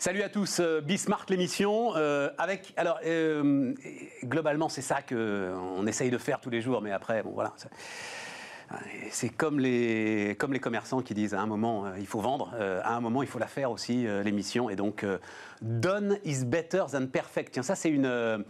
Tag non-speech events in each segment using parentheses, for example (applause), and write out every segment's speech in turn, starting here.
Salut à tous, euh, Bismarck l'émission. Euh, avec, alors, euh, globalement, c'est ça qu'on essaye de faire tous les jours, mais après, bon, voilà. C'est comme les, comme les commerçants qui disent à un moment il faut vendre, à un moment il faut la faire aussi, l'émission. Et donc, done is better than perfect. Tiens, ça c'est une,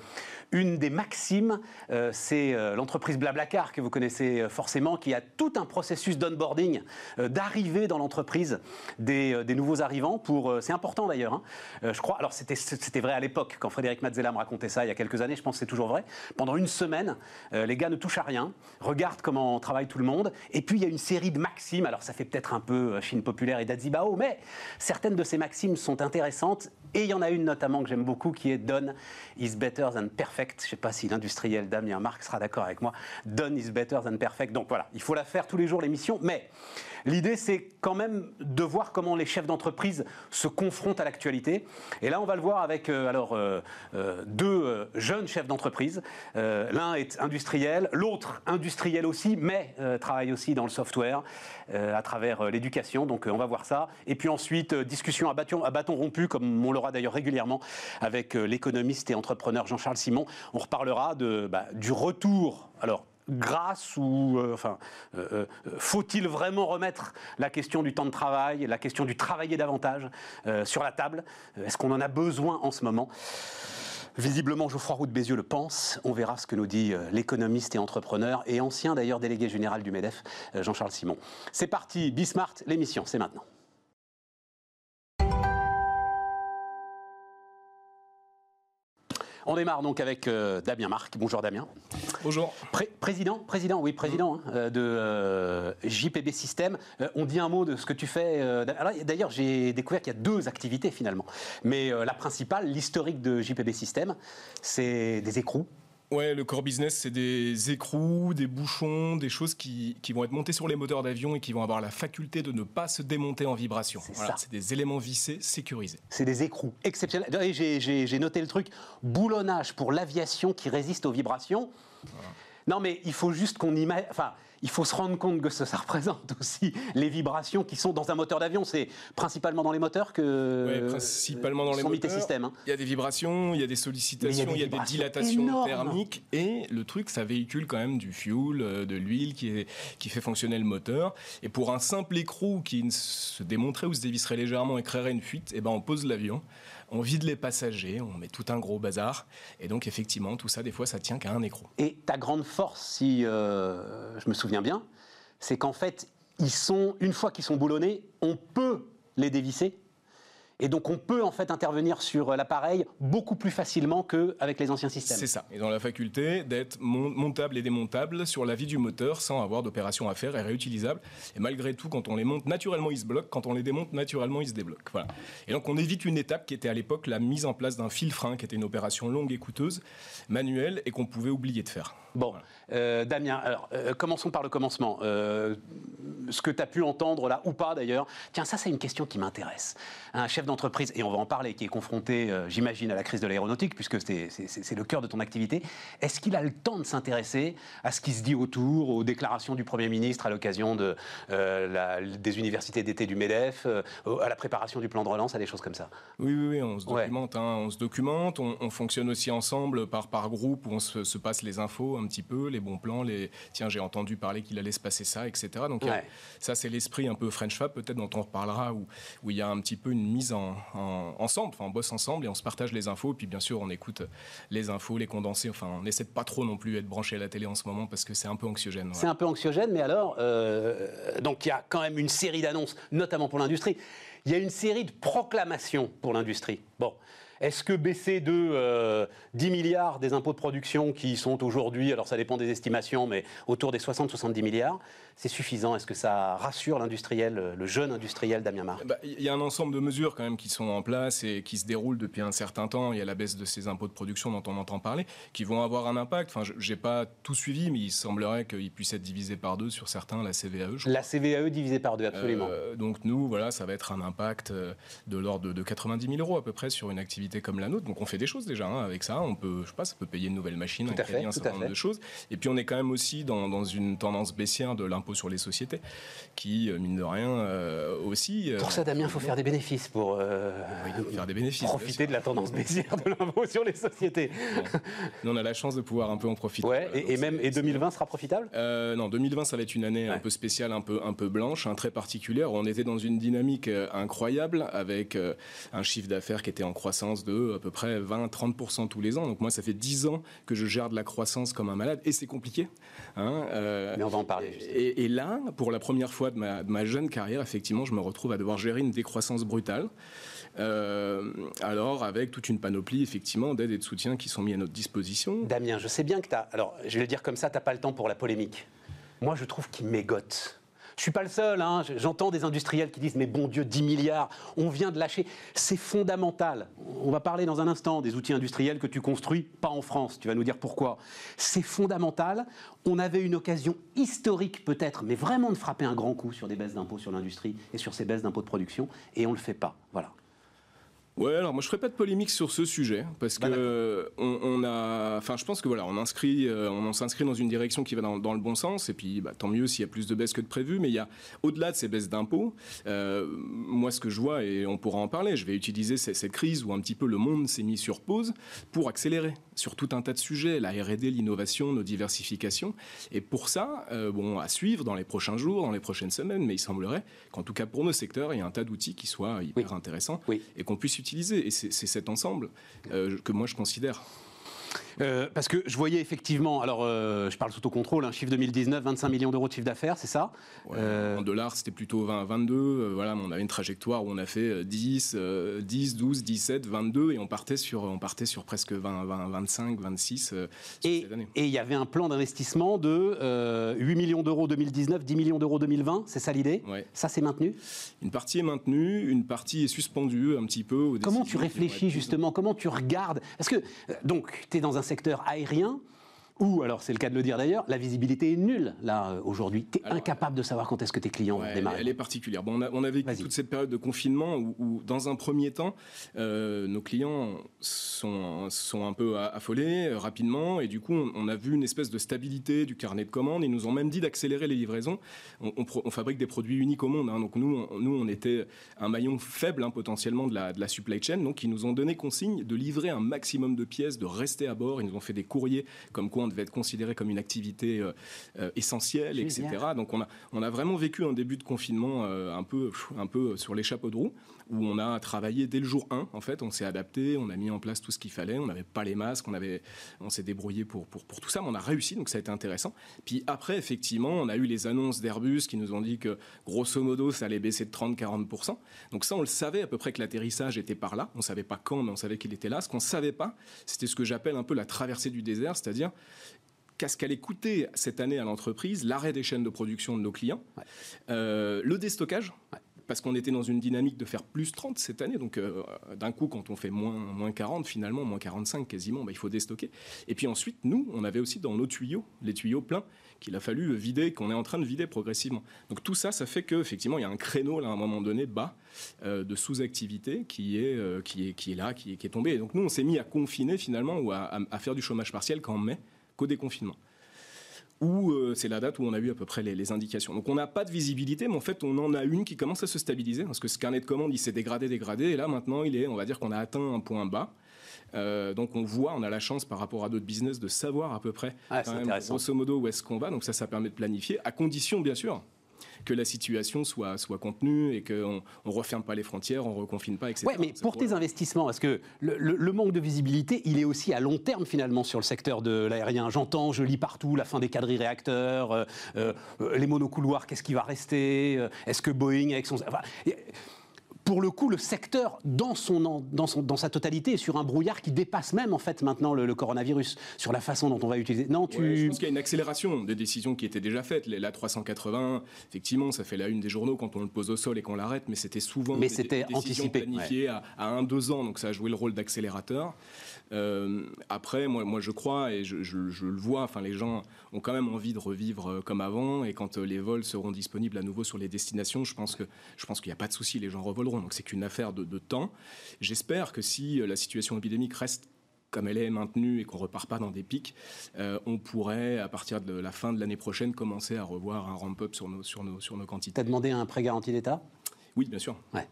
une des maximes, euh, c'est euh, l'entreprise Blablacar que vous connaissez euh, forcément, qui a tout un processus d'onboarding, d'arrivée dans l'entreprise des, nouveaux arrivants. Pour, c'est important d'ailleurs. Hein. je crois. Alors c'était, vrai à l'époque quand Frédéric Mazzella me racontait ça il y a quelques années. Je pense que c'est toujours vrai. Pendant une semaine, les gars ne touchent à rien, regardent comment travaille tout le monde, et puis il y a une série de maximes. Alors ça fait peut-être un peu Chine populaire et Dazibao, mais certaines de ces maximes sont intéressantes. Et il y en a une notamment que j'aime beaucoup qui est Done is better than perfect. Je ne sais pas si l'industriel Damien Marc sera d'accord avec moi. Done is better than perfect. Donc voilà, il faut la faire tous les jours l'émission, mais L'idée, c'est quand même de voir comment les chefs d'entreprise se confrontent à l'actualité. Et là, on va le voir avec euh, euh, euh, deux jeunes chefs d'entreprise. L'un est industriel, l'autre industriel aussi, mais travaille aussi dans le software à travers l'éducation. Donc, on va voir ça. Et puis ensuite, discussion à bâton, rompu, comme on l'aura d'ailleurs régulièrement avec l'économiste et entrepreneur Jean-Charles Simon. On reparlera bah, du retour. Alors, grâce ou euh, enfin euh, euh, faut-il vraiment remettre la question du temps de travail, la question du travailler davantage sur la table? Est-ce qu'on en a besoin en ce moment? Visiblement, Geoffroy Roux de Bézieux le pense. On verra ce que nous dit l'économiste et entrepreneur et ancien d'ailleurs délégué général du MEDEF, Jean-Charles Simon. C'est parti, Bismart, l'émission, c'est maintenant. On démarre donc avec euh, Damien Marc. Bonjour Damien. Bonjour. président, président, oui, président hein, euh, de euh, JPB System. on dit un mot de ce que tu fais. D'ailleurs, j'ai découvert qu'il y a deux activités finalement. Mais la principale, l'historique de JPB System, c'est des écrous Ouais, le core business, c'est des écrous, des bouchons, des choses qui, vont être montées sur les moteurs d'avion et qui vont avoir la faculté de ne pas se démonter en vibration. C'est des éléments vissés sécurisés. C'est des écrous exceptionnels. J'ai noté le truc boulonnage pour l'aviation qui résiste aux vibrations. Non, mais il faut juste qu'on imagine. Enfin, il faut se rendre compte que ça, représente aussi les vibrations qui sont dans un moteur d'avion. C'est principalement dans les moteurs que principalement dans les moteurs. systèmes. Hein. Il y a des vibrations, il y a des sollicitations, il y a des, dilatations thermiques et le truc, ça véhicule quand même du fuel, euh, de l'huile qui, qui fait fonctionner le moteur. Et pour un simple écrou qui se démontrait ou se dévisserait légèrement et créerait une fuite, eh ben on pose l'avion on vide les passagers, on met tout un gros bazar. Et donc, effectivement, tout ça, des fois, ça tient qu'à un écrou. Et ta grande force, si euh, je me souviens bien, c'est qu'en fait, ils sont, une fois qu'ils sont boulonnés, on peut les dévisser et donc on peut en fait intervenir sur l'appareil beaucoup plus facilement qu'avec les anciens systèmes. C'est ça. Ils ont la faculté d'être montables et démontables sur la vie du moteur sans avoir d'opération à faire et réutilisables. Et malgré tout, quand on les monte naturellement, ils se bloquent. Quand on les démonte naturellement, ils se débloquent. Voilà. Et donc on évite une étape qui était à l'époque la mise en place d'un fil frein, qui était une opération longue et coûteuse, manuelle, et qu'on pouvait oublier de faire. Bon, euh, Damien, alors euh, commençons par le commencement. Euh, ce que tu as pu entendre là, ou pas d'ailleurs. Tiens, ça c'est une question qui m'intéresse. Un chef d'entreprise, et on va en parler, qui est confronté, j'imagine, à la crise de l'aéronautique, puisque c'est le cœur de ton activité, est-ce qu'il a le temps de s'intéresser à ce qui se dit autour, aux déclarations du Premier ministre à l'occasion de, des universités d'été du MEDEF, à la préparation du plan de relance, à des choses comme ça? Oui, oui, oui on se documente. Hein, on se documente, on, fonctionne aussi ensemble par, par groupe où on se, se passe les infos un petit peu, les bons plans, les tiens, j'ai entendu parler qu'il allait se passer ça, etc. Donc ça, c'est l'esprit un peu French Fab, peut-être dont on reparlera, où, où il y a un petit peu une mise en, ensemble, enfin on bosse ensemble et on se partage les infos, et puis bien sûr on écoute les infos, les condensés, enfin on essaie de pas trop non plus être branché à la télé en ce moment parce que c'est un peu anxiogène. C'est un peu anxiogène, mais alors, euh, donc il y a quand même une série d'annonces, notamment pour l'industrie. Il y a une série de proclamations pour l'industrie. Bon, est-ce que baisser de 10 euh, milliards des impôts de production qui sont aujourd'hui, alors ça dépend des estimations, mais autour des 60-70 milliards, c'est suffisant? Est-ce que ça rassure l'industriel, le jeune industriel Damien Mar bah, Il y a un ensemble de mesures quand même qui sont en place et qui se déroulent depuis un certain temps. Il y a la baisse de ces impôts de production dont on entend parler, qui vont avoir un impact. Enfin, je n'ai pas tout suivi, mais il semblerait qu'il puisse être divisé par deux sur certains, la CVAE. la CVAE divisée par deux, absolument. Euh, donc nous, voilà, ça va être un impact euh, de l'ordre de 90 000 euros à peu près sur une activité activité comme la nôtre. Donc on fait des choses déjà hein, avec ça. On peut, je sais pas, ça peut payer une nouvelle machine, un crédit, un certain nombre de choses. Et puis on est quand même aussi dans, dans une tendance baissière de l'impôt sur les sociétés, qui mine de rien aussi. Pour ça, Damien, il faut faire des bénéfices pour faire des bénéfices, profiter de la tendance baissière de l'impôt sur les sociétés. Nous, on a la chance de pouvoir un peu en profiter. Ouais, et, même et 2020 sera profitable? Non, 2020 ça va être une année un peu spéciale, un peu un peu blanche, un très particulière. On était dans une dynamique incroyable avec un chiffre d'affaires qui était en croissance de à peu près 20-30% tous les ans. Donc moi, ça fait 10 ans que je gère de la croissance comme un malade et c'est compliqué. Hein, euh, Mais on va en parler. Et, là, pour la première fois de ma, jeune carrière, effectivement, je me retrouve à devoir gérer une décroissance brutale. Euh, alors, avec toute une panoplie, effectivement, d'aides et de soutien qui sont mis à notre disposition. Damien, je sais bien que tu as. Alors, je vais le dire comme ça, tu n'as pas le temps pour la polémique. Moi, je trouve qu'il mégote je suis pas le seul, hein. j'entends des industriels qui disent mais bon Dieu, 10 milliards, on vient de lâcher. C'est fondamental. On va parler dans un instant des outils industriels que tu construis, pas en France, tu vas nous dire pourquoi. C'est fondamental. On avait une occasion historique peut-être, mais vraiment de frapper un grand coup sur des baisses d'impôts sur l'industrie et sur ces baisses d'impôts de production, et on ne le fait pas. Voilà. Ouais, alors moi je ferai pas de polémique sur ce sujet parce bah, que on, a, enfin je pense que voilà, on inscrit, euh, on s'inscrit dans une direction qui va dans, le bon sens et puis bah, tant mieux s'il y a plus de baisses que de prévu. Mais il y a au-delà de ces baisses d'impôts, euh, moi ce que je vois et on pourra en parler, je vais utiliser cette, crise où un petit peu le monde s'est mis sur pause pour accélérer sur tout un tas de sujets, la R&D, l'innovation, nos diversifications. Et pour ça, euh, bon, à suivre dans les prochains jours, dans les prochaines semaines, mais il semblerait qu'en tout cas pour nos secteurs, il y a un tas d'outils qui soient hyper intéressants et qu'on puisse utiliser et c'est cet ensemble euh, que moi je considère euh, parce que je voyais effectivement, alors euh, je parle sous contrôle, un chiffre 2019, 25 millions d'euros de chiffre d'affaires, c'est ça? En dollars, c'était plutôt 20, 22. voilà, on avait une trajectoire où on a fait 10, 10, 12, 17, 22 et on partait sur, on partait sur presque 20, 20 25, 26 et, cette année. Et il y avait un plan d'investissement de 8 millions d'euros 2019, 10 millions d'euros 2020, c'est ça l'idée? Ça, c'est maintenu? Une partie est maintenue, une partie est suspendue un petit peu. Comment tu réfléchis justement? Comment tu regardes? Parce que, donc, tu es dans un secteur aérien ou, alors c'est le cas de le dire d'ailleurs, la visibilité est nulle là euh, aujourd'hui. Tu es incapable de savoir quand est-ce que tes clients vont démarrer. Elle est particulière. Bon, on, a, on a vécu toute cette période de confinement où, dans un premier temps, euh, nos clients sont, sont un peu affolés euh, rapidement et du coup, on, a vu une espèce de stabilité du carnet de commandes. Ils nous ont même dit d'accélérer les livraisons. On, fabrique des produits uniques au monde. Hein. donc nous on, nous, on était un maillon faible hein, potentiellement de la, de la supply chain. Donc ils nous ont donné consigne de livrer un maximum de pièces, de rester à bord. Ils nous ont fait des courriers comme quoi devait être considéré comme une activité euh, euh, essentielle, etc. Donc on a, on a vraiment vécu un début de confinement euh, un, peu, un peu sur les chapeaux de roue, où on a travaillé dès le jour 1, en fait, on s'est adapté, on a mis en place tout ce qu'il fallait, on n'avait pas les masques, on, avait, on s'est débrouillé pour, pour, pour, tout ça, mais on a réussi, donc ça a été intéressant. Puis après, effectivement, on a eu les annonces d'Airbus qui nous ont dit que, grosso modo, ça allait baisser de 30-40%. Donc ça, on le savait à peu près que l'atterrissage était par là, on ne savait pas quand, mais on savait qu'il était là. Ce qu'on ne savait pas, c'était ce que j'appelle un peu la traversée du désert, c'est-à-dire qu'est-ce qu'elle coûté cette année à l'entreprise, l'arrêt des chaînes de production de nos clients, euh, le déstockage. Parce qu'on était dans une dynamique de faire plus 30 cette année. Donc, euh, d'un coup, quand on fait moins, moins 40, finalement, moins 45 quasiment, bah, il faut déstocker. Et puis ensuite, nous, on avait aussi dans nos tuyaux, les tuyaux pleins, qu'il a fallu vider, qu'on est en train de vider progressivement. Donc tout ça, ça fait qu'effectivement, il y a un créneau, là, à un moment donné, bas, euh, de sous-activité qui, est qui, est, qui est là, qui est, qui est tombé. Et donc nous, on s'est mis à confiner, finalement, ou à, à faire du chômage partiel qu'en mai qu'au déconfinement où euh, c'est la date où on a eu à peu près les, indications. Donc on n'a pas de visibilité, mais en fait on en a une qui commence à se stabiliser, parce que ce carnet de commande il s'est dégradé, dégradé, et là maintenant il est, on va dire qu'on a atteint un point bas. Euh, donc on voit, on a la chance par rapport à d'autres business de savoir à peu près, ah, grosso modo, où est-ce qu'on va. Donc ça, ça permet de planifier, à condition bien sûr que la situation soit, soit contenue et qu'on ne referme pas les frontières, on ne reconfine pas, etc. Oui, mais pour tes investissements, parce que le, manque de visibilité, il est aussi à long terme finalement sur le secteur de l'aérien. J'entends, je lis partout la fin des quadrilles réacteurs, euh, euh, les monocouloirs, qu'est-ce qui va rester euh, Est-ce que Boeing avec son pour le coup, le secteur, dans, son, dans, son, dans sa totalité, est sur un brouillard qui dépasse même, en fait, maintenant le, coronavirus, sur la façon dont on va utiliser. Non, tu... je pense qu'il y a une accélération des décisions qui étaient déjà faites. La 380, effectivement, ça fait la une des journaux quand on le pose au sol et qu'on l'arrête, mais c'était souvent mais c'était anticipé, planifié à, à un, deux ans, donc ça a joué le rôle d'accélérateur. Euh, après, moi, moi, je crois et je, le vois. Enfin, les gens ont quand même envie de revivre euh, comme avant. Et quand euh, les vols seront disponibles à nouveau sur les destinations, je pense que je pense qu'il n'y a pas de souci. Les gens revoleront. Donc c'est qu'une affaire de, de temps. J'espère que si la situation épidémique reste comme elle est maintenue et qu'on repart pas dans des pics, euh, on pourrait, à partir de la fin de l'année prochaine, commencer à revoir un ramp-up sur nos, sur, nos, sur nos quantités. Tu as demandé un prêt garanti d'État? Oui, bien sûr. Ouais.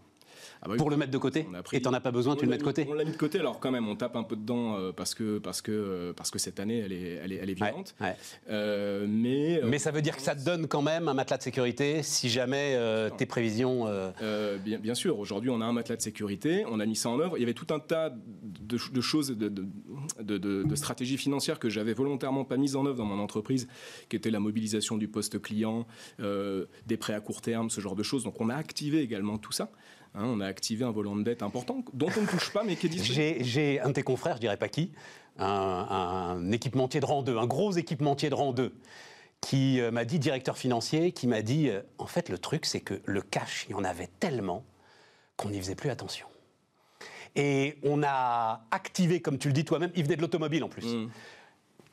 Ah bah pour le mettre de côté Et tu n'en as pas besoin, tu le mets de côté On l'a mis de côté, alors quand même, on tape un peu dedans euh, parce, que, parce, que, euh, parce que cette année, elle est, elle est, elle est violente. Euh, mais, mais ça veut dire que ça te donne quand même un matelas de sécurité si jamais tes prévisions. Bien, bien, sûr, aujourd'hui, on a un matelas de sécurité, on a mis ça en œuvre. Il y avait tout un tas de, de choses, de, de, de stratégies financières que j'avais volontairement pas mises en œuvre dans mon entreprise, qui était la mobilisation du poste client, des prêts à court terme, ce genre de choses. Donc on a activé également tout ça. Hein, on a activé un volant de dette important dont on ne touche pas, mais qui est disponible. J'ai un de tes confrères, je dirais pas qui, un, équipementier de rang 2, un gros équipementier de rang 2, qui euh, m'a dit, directeur financier, qui m'a dit, euh, en fait, le truc, c'est que le cash, il y en avait tellement qu'on n'y faisait plus attention. Et on a activé, comme tu le dis toi-même, il venait de l'automobile en plus. Mmh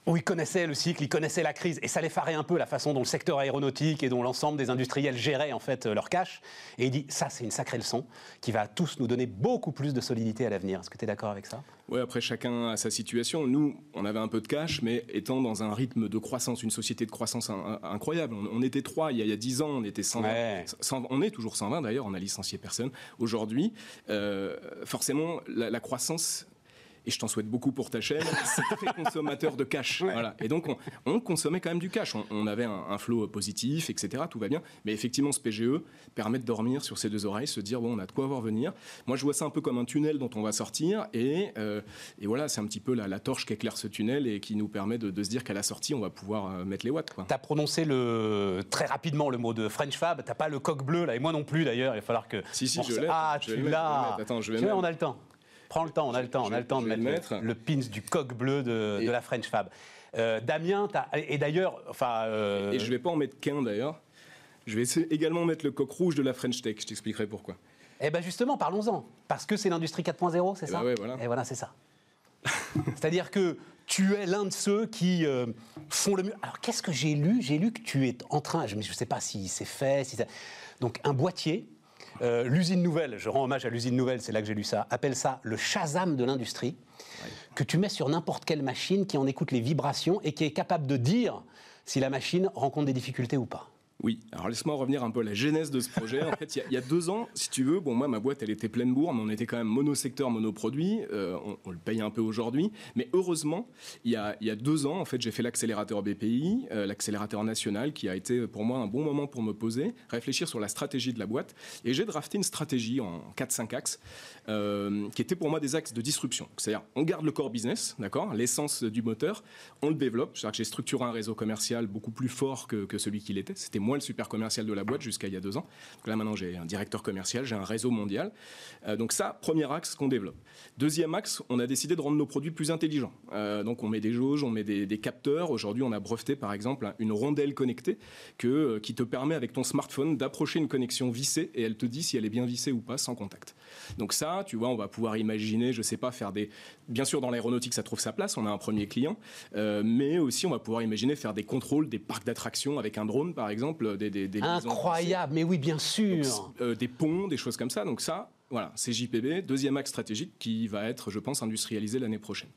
où ils connaissaient le cycle, ils connaissaient la crise, et ça les farait un peu la façon dont le secteur aéronautique et dont l'ensemble des industriels géraient en fait leur cash. Et il dit ça, c'est une sacrée leçon qui va tous nous donner beaucoup plus de solidité à l'avenir. Est-ce que tu es d'accord avec ça? Oui, après chacun a sa situation. Nous, on avait un peu de cash, mais étant dans un rythme de croissance, une société de croissance incroyable. On, était trois il y, a, dix ans, on était 120. on est toujours 120 d'ailleurs, on a licencié personne. Aujourd'hui, euh, forcément, la croissance et je t'en souhaite beaucoup pour ta chaîne, (laughs) c'est très consommateur de cash. Voilà. Et donc, on, consommait quand même du cash. On, avait un, un, flow positif, etc. Tout va bien. Mais effectivement, ce PGE permet de dormir sur ses deux oreilles, se dire, bon, on a de quoi voir venir. Moi, je vois ça un peu comme un tunnel dont on va sortir. Et, euh, et voilà, c'est un petit peu la, la, torche qui éclaire ce tunnel et qui nous permet de, se dire qu'à la sortie, on va pouvoir euh, mettre les watts. Tu as prononcé le, très rapidement le mot de French Fab. Tu pas le coq bleu, là, et moi non plus d'ailleurs. Il va falloir que. Si, si, je l'ai. Ah, tu l'as. Attends, je vais. Tu on a le temps. Prends le temps, on a le temps, on a le temps de mettre, Le, pins du coq bleu de, la French Fab. Euh, Damien, et d'ailleurs, enfin. Euh, et je vais pas en mettre qu'un d'ailleurs. Je vais également mettre le coq rouge de la French Tech. Je t'expliquerai pourquoi. Eh bien justement, parlons-en. Parce que c'est l'industrie 4.0, c'est eh ça? ben voilà. Et voilà, c'est ça. (laughs) C'est-à-dire que tu es l'un de ceux qui euh, font le mieux. Alors qu'est-ce que j'ai lu? J'ai lu que tu es en train, je ne sais pas si c'est fait, si donc un boîtier euh, l'usine nouvelle, je rends hommage à l'usine nouvelle, c'est là que j'ai lu ça, appelle ça le Shazam de l'industrie, que tu mets sur n'importe quelle machine qui en écoute les vibrations et qui est capable de dire si la machine rencontre des difficultés ou pas. Oui, alors laisse-moi revenir un peu à la genèse de ce projet. En fait, il y, a deux ans, si tu veux, bon, moi, ma boîte, elle était pleine bourre, mais on était quand même monosecteur, monoproduit. Euh, on, le paye un peu aujourd'hui. Mais heureusement, il y a, deux ans, en fait, j'ai fait l'accélérateur BPI, euh, l'accélérateur national, qui a été pour moi un bon moment pour me poser, réfléchir sur la stratégie de la boîte. Et j'ai drafté une stratégie en 4-5 axes, euh, qui était pour moi des axes de disruption. C'est-à-dire, on garde le core business, d'accord, l'essence du moteur, on le développe. C'est-à-dire que j'ai structuré un réseau commercial beaucoup plus fort que, que celui qu'il était. Le super commercial de la boîte jusqu'à il y a deux ans. Donc là, maintenant, j'ai un directeur commercial, j'ai un réseau mondial. Euh, donc ça, premier axe qu'on développe. Deuxième axe, on a décidé de rendre nos produits plus intelligents. Euh, donc on met des jauges, on met des, capteurs. Aujourd'hui, on a breveté, par exemple, une rondelle connectée euh, qui te permet, avec ton smartphone, d'approcher une connexion vissée et elle te dit si elle est bien vissée ou pas sans contact. Donc ça, tu vois, on va pouvoir imaginer, je sais pas, faire des... Bien sûr, dans l'aéronautique, ça trouve sa place, on a un premier client, mais aussi on va pouvoir imaginer faire des contrôles des parcs d'attractions avec un drone, par exemple, des, Incroyable, mais oui, bien sûr. Euh, des ponts, des choses comme ça. Donc ça, voilà, c'est JPB, deuxième axe stratégique qui va être, je pense, industrialisé l'année prochaine.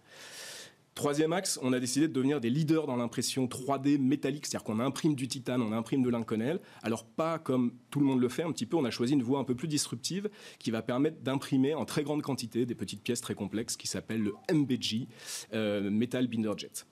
Troisième axe, on a décidé de devenir des leaders dans l'impression 3D métallique, c'est-à-dire qu'on imprime du titane, on imprime de l'inconel. Alors pas comme tout le monde le fait, un petit peu, on a choisi une voie un peu plus disruptive qui va permettre d'imprimer en très grande quantité des petites pièces très complexes qui s'appellent le MBG, euh, Metal Binder Jet.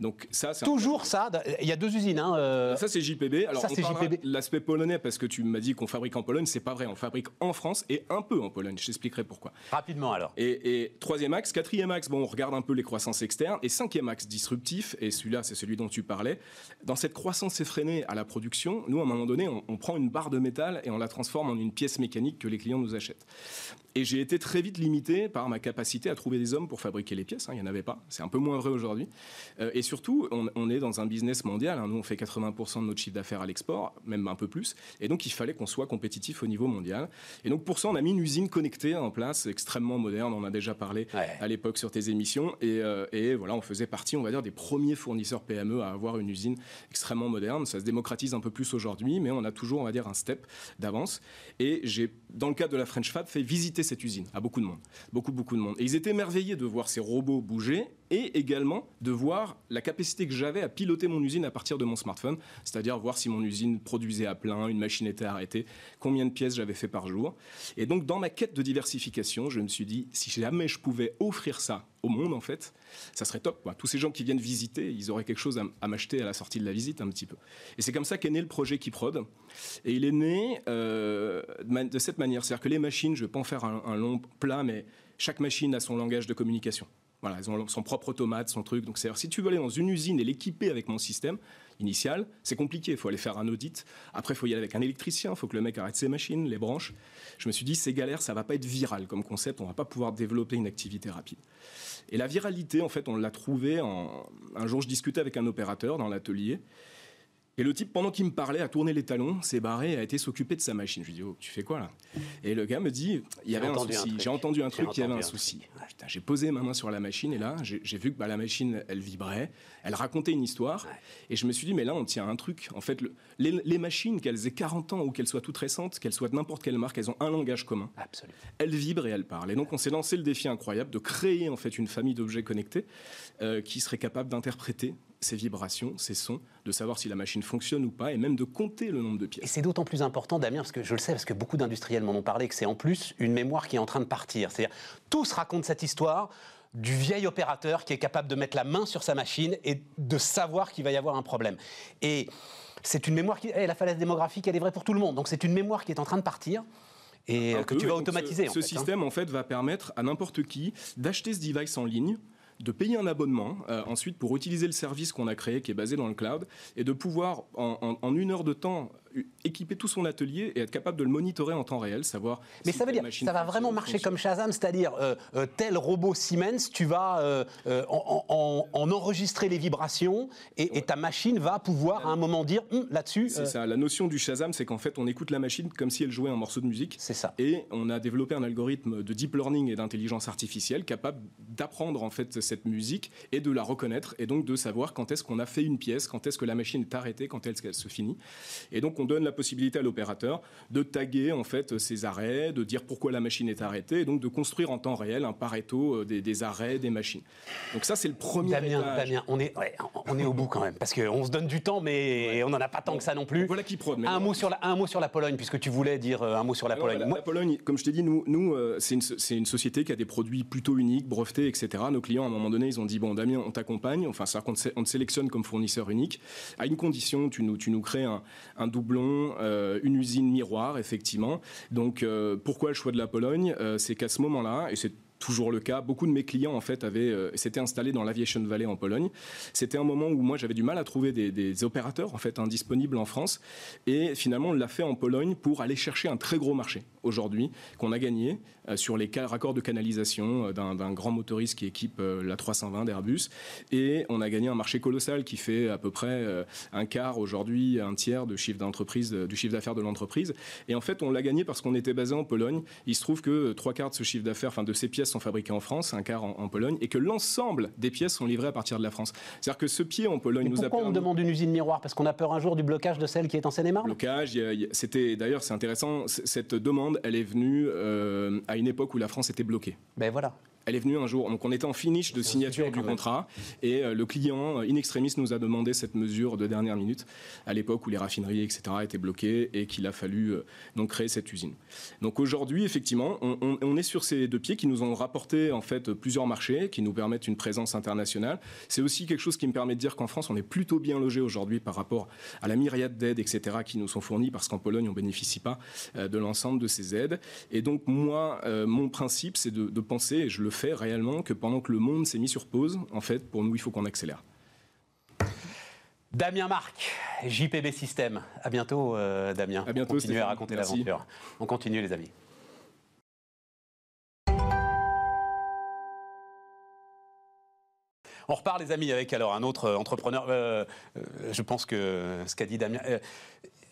Donc ça, c'est toujours ça. Il y a deux usines. Hein, euh. Ça c'est JPB. Alors ça, on l'aspect polonais parce que tu m'as dit qu'on fabrique en Pologne, c'est pas vrai. On fabrique en France et un peu en Pologne. Je t'expliquerai pourquoi. Rapidement alors. Et, troisième axe, quatrième axe, bon, on regarde un peu les croissances externes et cinquième axe disruptif. Et celui-là, c'est celui dont tu parlais. Dans cette croissance effrénée à la production, nous à un moment donné, on, on prend une barre de métal et on la transforme en une pièce mécanique que les clients nous achètent. Et j'ai été très vite limité par ma capacité à trouver des hommes pour fabriquer les pièces. Hein, il n'y en avait pas. C'est un peu moins vrai aujourd'hui. Euh, et surtout, on, est dans un business mondial. Hein. Nous, on fait 80% de notre chiffre d'affaires à l'export, même un peu plus. Et donc, il fallait qu'on soit compétitif au niveau mondial. Et donc, pour ça, on a mis une usine connectée en place, extrêmement moderne. On en a déjà parlé à l'époque sur tes émissions. Et, euh, et, voilà, on faisait partie, on va dire, des premiers fournisseurs PME à avoir une usine extrêmement moderne. Ça se démocratise un peu plus aujourd'hui, mais on a toujours, on va dire, un step d'avance. Et j'ai, dans le cadre de la French Fab, fait visiter cette usine à beaucoup de monde. Beaucoup, beaucoup de monde. Et ils étaient émerveillés de voir ces robots bouger et également de voir la capacité que j'avais à piloter mon usine à partir de mon smartphone, c'est-à-dire voir si mon usine produisait à plein, une machine était arrêtée, combien de pièces j'avais fait par jour. Et donc dans ma quête de diversification, je me suis dit, si jamais je pouvais offrir ça au monde, en fait, ça serait top. Tous ces gens qui viennent visiter, ils auraient quelque chose à, m'acheter à la sortie de la visite un petit peu. Et c'est comme ça qu'est né le projet Kiprod. Et il est né euh, de cette manière, c'est-à-dire que les machines, je ne vais pas en faire un long plat, mais chaque machine a son langage de communication. Ils ont son propre automate, son truc. Donc, si tu veux aller dans une usine et l'équiper avec mon système initial, c'est compliqué. Il faut aller faire un audit. Après, il faut y aller avec un électricien. Il faut que le mec arrête ses machines, les branches. Je me suis dit, c'est galère, ça va pas être viral comme concept. On va pas pouvoir développer une activité rapide. Et la viralité, en fait, on l'a trouvé. En... Un jour, je discutais avec un opérateur dans l'atelier. Et le type, pendant qu'il me parlait, a tourné les talons, s'est barré a été s'occuper de sa machine. Je lui dis, oh, tu fais quoi là? Et le gars me dit, il y avait un souci. J'ai entendu un truc, il y avait un, souci. J'ai posé ma main sur la machine et là, j'ai vu que bah, la machine, elle vibrait, elle racontait une histoire. Et je me suis dit, mais là, on tient un truc. En fait, les, machines, qu'elles aient 40 ans ou qu'elles soient toutes récentes, qu'elles soient de n'importe quelle marque, elles ont un langage commun. Absolument. Elles vibrent et elles parlent. Et donc, on s'est lancé le défi incroyable de créer en fait une famille d'objets connectés euh, qui serait capable d'interpréter ces vibrations, ces sons, de savoir si la machine fonctionne ou pas, et même de compter le nombre de pièces. Et c'est d'autant plus important, Damien, parce que je le sais, parce que beaucoup d'industriels m'en ont parlé, que c'est en plus une mémoire qui est en train de partir. C'est-à-dire, tous racontent cette histoire du vieil opérateur qui est capable de mettre la main sur sa machine et de savoir qu'il va y avoir un problème. Et c'est une mémoire qui... Eh, la falaise démographique, elle est vraie pour tout le monde. Donc c'est une mémoire qui est en train de partir et que tu vas automatiser. Ce, hein. système, en fait, va permettre à n'importe qui d'acheter ce device en ligne, de payer un abonnement euh, ensuite pour utiliser le service qu'on a créé qui est basé dans le cloud et de pouvoir en une heure de temps équiper tout son atelier et être capable de le monitorer en temps réel, savoir. Mais ça veut dire, ça va vraiment marcher comme Shazam, c'est-à-dire euh, euh, tel robot Siemens, tu vas euh, en, enregistrer les vibrations et, ta machine va pouvoir à un moment dire hum, là-dessus. C'est ça. La notion du Shazam, c'est qu'en fait, on écoute la machine comme si elle jouait un morceau de musique. C'est ça. Et on a développé un algorithme de deep learning et d'intelligence artificielle capable d'apprendre en fait cette musique et de la reconnaître et donc de savoir quand est-ce qu'on a fait une pièce, quand est-ce que la machine est arrêtée, quand est-ce qu'elle se finit. Et donc on donne la possibilité à l'opérateur de taguer en fait ses arrêts, de dire pourquoi la machine est arrêtée, et donc de construire en temps réel un pareto euh, des, arrêts des machines. Donc ça c'est le premier Damien, Damien, on est, on est au bout quand même, parce qu'on se donne du temps, mais on n'en a pas tant que ça non plus. Voilà qui prône. Un mot, sur la, un mot sur la Pologne, puisque tu voulais dire euh, un mot sur la Pologne. La, Pologne, comme je t'ai dit, nous, nous euh, c'est une, une, société qui a des produits plutôt uniques, brevetés, etc. Nos clients, à un moment donné, ils ont dit, bon Damien, on t'accompagne, enfin ça, on te sélectionne comme fournisseur unique, à une condition, tu nous, tu nous crées un, un doublon, euh, une usine miroir, effectivement. Donc, euh, pourquoi le choix de la Pologne euh, C'est qu'à ce moment-là, et c'est toujours le cas. Beaucoup de mes clients, en fait, avaient, s'étaient installés dans l'Aviation Valley en Pologne. C'était un moment où moi, j'avais du mal à trouver des, opérateurs, en fait, indisponibles en France. Et finalement, on l'a fait en Pologne pour aller chercher un très gros marché aujourd'hui qu'on a gagné sur les raccords de canalisation euh, d'un grand motoriste qui équipe euh, la 320 d'Airbus. Et on a gagné un marché colossal qui fait à peu près un quart aujourd'hui, un tiers de chiffre d'entreprise, du chiffre d'affaires de l'entreprise. Et en fait, on l'a gagné parce qu'on était basé en Pologne. Il se trouve que trois quarts de ce chiffre d'affaires, enfin de ces pièces sont fabriquées en France, un quart en, Pologne, et que l'ensemble des pièces sont livrées à partir de la France. C'est-à-dire que ce pied en Pologne nous a permis... on demande une usine miroir? Parce qu'on a peur un jour du blocage de celle qui est en Seine-et-Marne Blocage, c'était d'ailleurs c'est intéressant, cette demande, elle est venue euh, à une époque où la France était bloquée. Ben voilà elle est venue un jour. Donc on était en finish de signature du contrat et euh, le client, euh, in extremis, nous a demandé cette mesure de dernière minute à l'époque où les raffineries, etc., étaient bloquées et qu'il a fallu euh, donc créer cette usine. Donc aujourd'hui, effectivement, on, est sur ces deux pieds qui nous ont rapporté en fait plusieurs marchés, qui nous permettent une présence internationale. C'est aussi quelque chose qui me permet de dire qu'en France, on est plutôt bien logé aujourd'hui par rapport à la myriade d'aides, etc., qui nous sont fournies parce qu'en Pologne, on bénéficie pas de l'ensemble de ces aides. Et donc moi, mon principe, c'est de, de penser, et je le fait réellement que pendant que le monde s'est mis sur pause, en fait, pour nous, il faut qu'on accélère. Damien Marc, JPB System. À bientôt, euh, Damien. À bientôt. On continue à raconter l'aventure. On continue, les amis. On repart, les amis, avec alors un autre entrepreneur. je pense que ce qu'a dit Damien.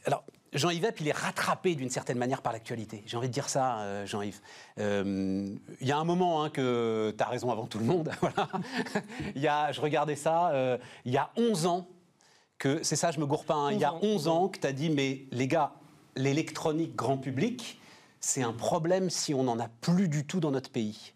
alors, Jean-Yves il est rattrapé d'une certaine manière par l'actualité. J'ai envie de dire ça, euh, Jean-Yves. Euh, il y a un moment hein, que tu as raison avant tout le monde. (laughs) il y a, je regardais ça, euh, il y a 11 ans que, c'est ça, je me gourre pas, hein, il y a 11 ans que tu as dit, mais les gars, l'électronique grand public, c'est un problème si on n'en a plus du tout dans notre pays.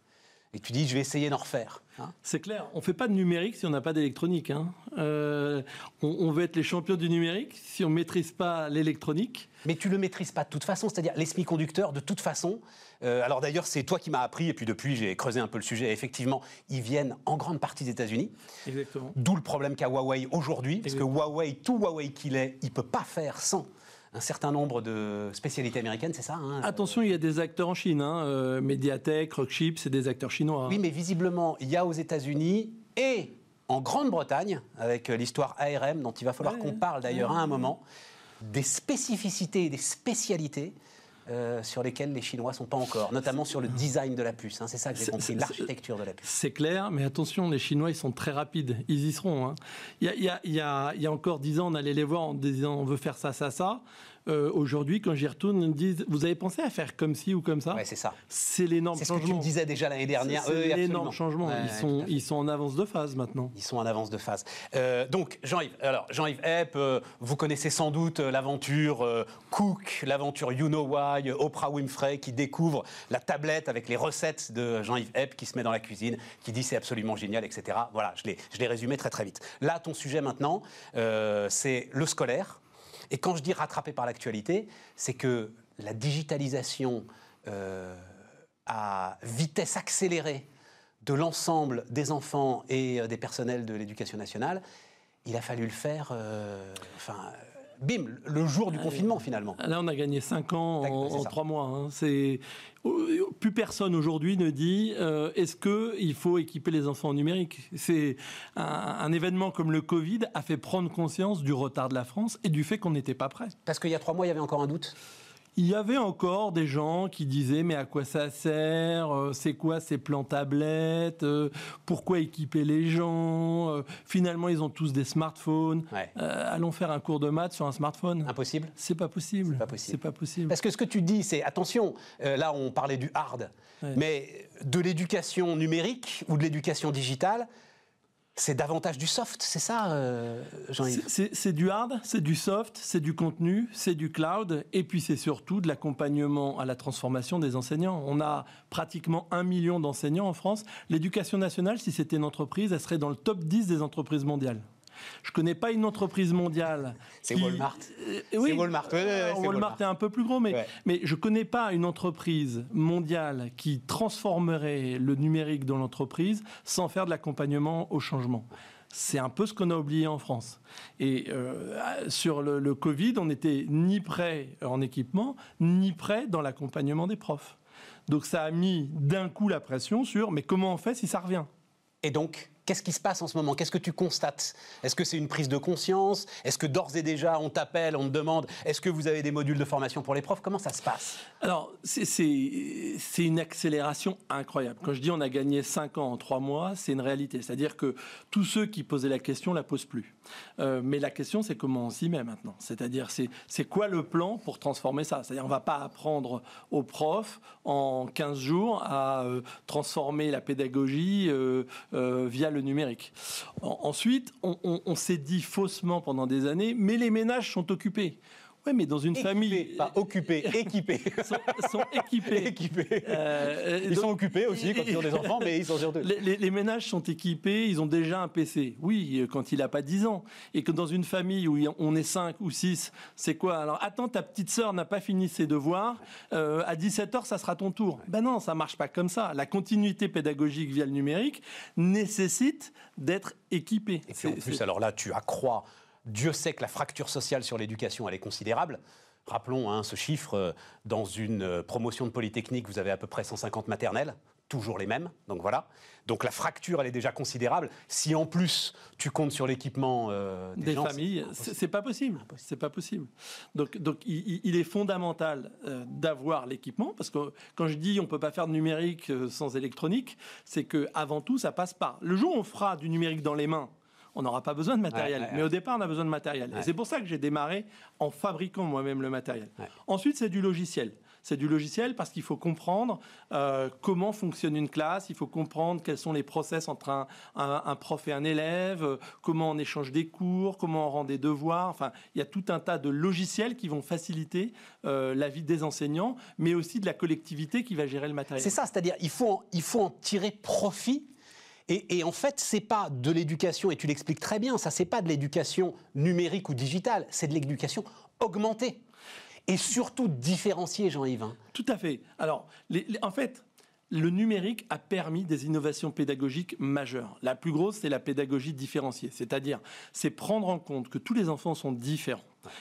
Et tu dis, je vais essayer d'en refaire. Hein. c'est clair, on ne fait pas de numérique si on n'a pas d'électronique. Hein. Euh, on, veut être les champions du numérique si on ne maîtrise pas l'électronique. Mais tu ne le maîtrises pas de toute façon, c'est-à-dire les semi-conducteurs, de toute façon. Euh, alors d'ailleurs, c'est toi qui m'as appris, et puis depuis, j'ai creusé un peu le sujet. Effectivement, ils viennent en grande partie des États-Unis. Exactement. D'où le problème qu'a Huawei aujourd'hui, parce que Huawei, tout Huawei qu'il est, il ne peut pas faire sans un certain nombre de spécialités américaines, c'est ça hein Attention, il y a des acteurs en Chine. Hein, euh, Mediatek, Rockchip, c'est des acteurs chinois. Hein. Oui, mais visiblement, il y a aux États-Unis et en Grande-Bretagne, avec l'histoire ARM, dont il va falloir qu'on parle d'ailleurs à un moment, des spécificités et des spécialités euh, sur lesquelles les Chinois ne sont pas encore, notamment sur le design de la puce. Hein, c'est ça que j'ai compris, l'architecture de la puce. C'est clair, mais attention, les Chinois, ils sont très rapides. Ils y seront. Hein. Il, y a, il, y a, il, y a, encore dix ans, on allait les voir en disant on veut faire ça, ça, ça. Euh, aujourd'hui, quand j'y retourne, ils me disent Vous avez pensé à faire comme ci ou comme ça? Ouais, c'est ça. C'est l'énorme changement. C'est ce que tu me disais déjà l'année dernière. C'est l'énorme changement. ils, sont, ils sont en avance de phase maintenant. Ils sont en avance de phase. Euh, donc, Jean-Yves, alors, Jean-Yves Epp, euh, vous connaissez sans doute l'aventure Cook, l'aventure You Know Why, Oprah Winfrey qui découvre la tablette avec les recettes de Jean-Yves Epp qui se met dans la cuisine, qui dit c'est absolument génial, etc. Voilà, je l'ai résumé très très vite. Là, ton sujet maintenant, c'est le scolaire. Et quand je dis rattrapé par l'actualité, c'est que la digitalisation euh, à vitesse accélérée de l'ensemble des enfants et euh, des personnels de l'éducation nationale, il a fallu le faire, euh, enfin, bim, le jour du confinement finalement. Là, on a gagné 5 ans en, 3 mois. Hein. C'est plus personne aujourd'hui ne dit euh, est-ce qu'il faut équiper les enfants en numérique? C'est un, un, événement comme le Covid a fait prendre conscience du retard de la France et du fait qu'on n'était pas prêt. Parce qu'il y a trois mois, il y avait encore un doute il y avait encore des gens qui disaient mais à quoi ça sert euh, C'est quoi ces plans tablettes euh, Pourquoi équiper les gens euh, Finalement, ils ont tous des smartphones. allons faire un cours de maths sur un smartphone. Impossible. C'est pas possible. C'est pas possible. pas possible. Parce que ce que tu dis, c'est attention. là, on parlait du hard, mais de l'éducation numérique ou de l'éducation digitale, c'est davantage du soft, c'est ça, euh, Jean-Yves C'est du hard, c'est du soft, c'est du contenu, c'est du cloud, et puis c'est surtout de l'accompagnement à la transformation des enseignants. On a pratiquement un million d'enseignants en France. L'éducation nationale, si c'était une entreprise, elle serait dans le top 10 des entreprises mondiales. Je ne connais pas une entreprise mondiale. C'est Walmart. Euh, oui, Walmart. Walmart. est un peu plus gros, mais, mais je ne connais pas une entreprise mondiale qui transformerait le numérique dans l'entreprise sans faire de l'accompagnement au changement. C'est un peu ce qu'on a oublié en France. Et euh, sur le, le Covid, on n'était ni prêt en équipement, ni prêt dans l'accompagnement des profs. Donc ça a mis d'un coup la pression sur mais comment on fait si ça revient? Et donc? Qu'est-ce qui se passe en ce moment? Qu'est-ce que tu constates? Est-ce que c'est une prise de conscience? Est-ce que d'ores et déjà on t'appelle, on te demande Est-ce que vous avez des modules de formation pour les profs? Comment ça se passe? Alors, c'est une accélération incroyable. Quand je dis on a gagné 5 ans en 3 mois, c'est une réalité. C'est-à-dire que tous ceux qui posaient la question la posent plus. Euh, mais la question, c'est comment on s'y met maintenant. C'est-à-dire, c'est quoi le plan pour transformer ça? C'est-à-dire, on ne va pas apprendre aux profs en 15 jours à euh, transformer la pédagogie euh, via le numérique. ensuite, on s'est dit faussement pendant des années, mais les ménages sont occupés. Oui, mais dans une famille. Pas occupés, (laughs) équipés. sont, sont équipés. équipés. Euh, ils sont occupés aussi quand ils ont des enfants, mais ils sont surtout. Les, les, ménages sont équipés, ils ont déjà un PC. Oui, quand il n'a pas 10 ans. Et que dans une famille où on est 5 ou 6, c'est quoi? Alors, attends, ta petite sœur n'a pas fini ses devoirs. Euh, à 17h, ça sera ton tour. Ben non, ça marche pas comme ça. La continuité pédagogique via le numérique nécessite d'être équipé. Et puis en plus, alors là, tu accrois Dieu sait que la fracture sociale sur l'éducation, elle est considérable. Rappelons hein, ce chiffre, euh, dans une euh, promotion de Polytechnique, vous avez à peu près 150 maternelles toujours les mêmes. Donc voilà. Donc la fracture, elle est déjà considérable. Si en plus tu comptes sur l'équipement euh, des, familles, c'est pas possible. C'est pas possible. Donc, donc il, est fondamental euh, d'avoir l'équipement parce que quand je dis on peut pas faire de numérique sans électronique, c'est que avant tout ça passe par le jour où on fera du numérique dans les mains on n'aura pas besoin de matériel. Mais au départ, on a besoin de matériel. Et c'est pour ça que j'ai démarré en fabriquant moi-même le matériel. Ensuite, c'est du logiciel. C'est du logiciel parce qu'il faut comprendre euh, comment fonctionne une classe, il faut comprendre quels sont les process entre un, prof et un élève, comment on échange des cours, comment on rend des devoirs. Enfin, il y a tout un tas de logiciels qui vont faciliter euh, la vie des enseignants, mais aussi de la collectivité qui va gérer le matériel. C'est ça, c'est-à-dire il faut, il faut en tirer profit et, en fait, c'est pas de l'éducation, et tu l'expliques très bien, ça c'est pas de l'éducation numérique ou digitale, c'est de l'éducation augmentée. Et surtout différenciée, Jean-Yves. Hein. Tout à fait. Alors, en fait, le numérique a permis des innovations pédagogiques majeures. La plus grosse, c'est la pédagogie différenciée, c'est-à-dire c'est prendre en compte que tous les enfants sont différents,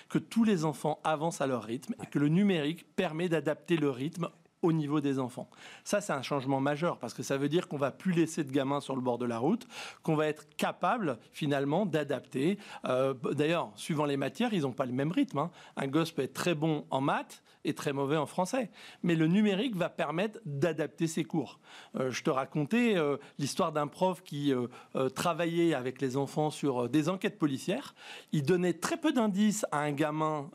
que tous les enfants avancent à leur rythme et que le numérique permet d'adapter le rythme au niveau des enfants. Ça, c'est un changement majeur parce que ça veut dire qu'on va plus laisser de gamins sur le bord de la route, qu'on va être capable finalement d'adapter. Euh, d'ailleurs, suivant les matières, ils n'ont pas le même rythme. Hein. Un gosse peut être très bon en maths et très mauvais en français. Mais le numérique va permettre d'adapter ses cours. Euh, je te racontais euh, l'histoire d'un prof qui travaillait avec les enfants sur des enquêtes policières. Il donnait très peu d'indices à un gamin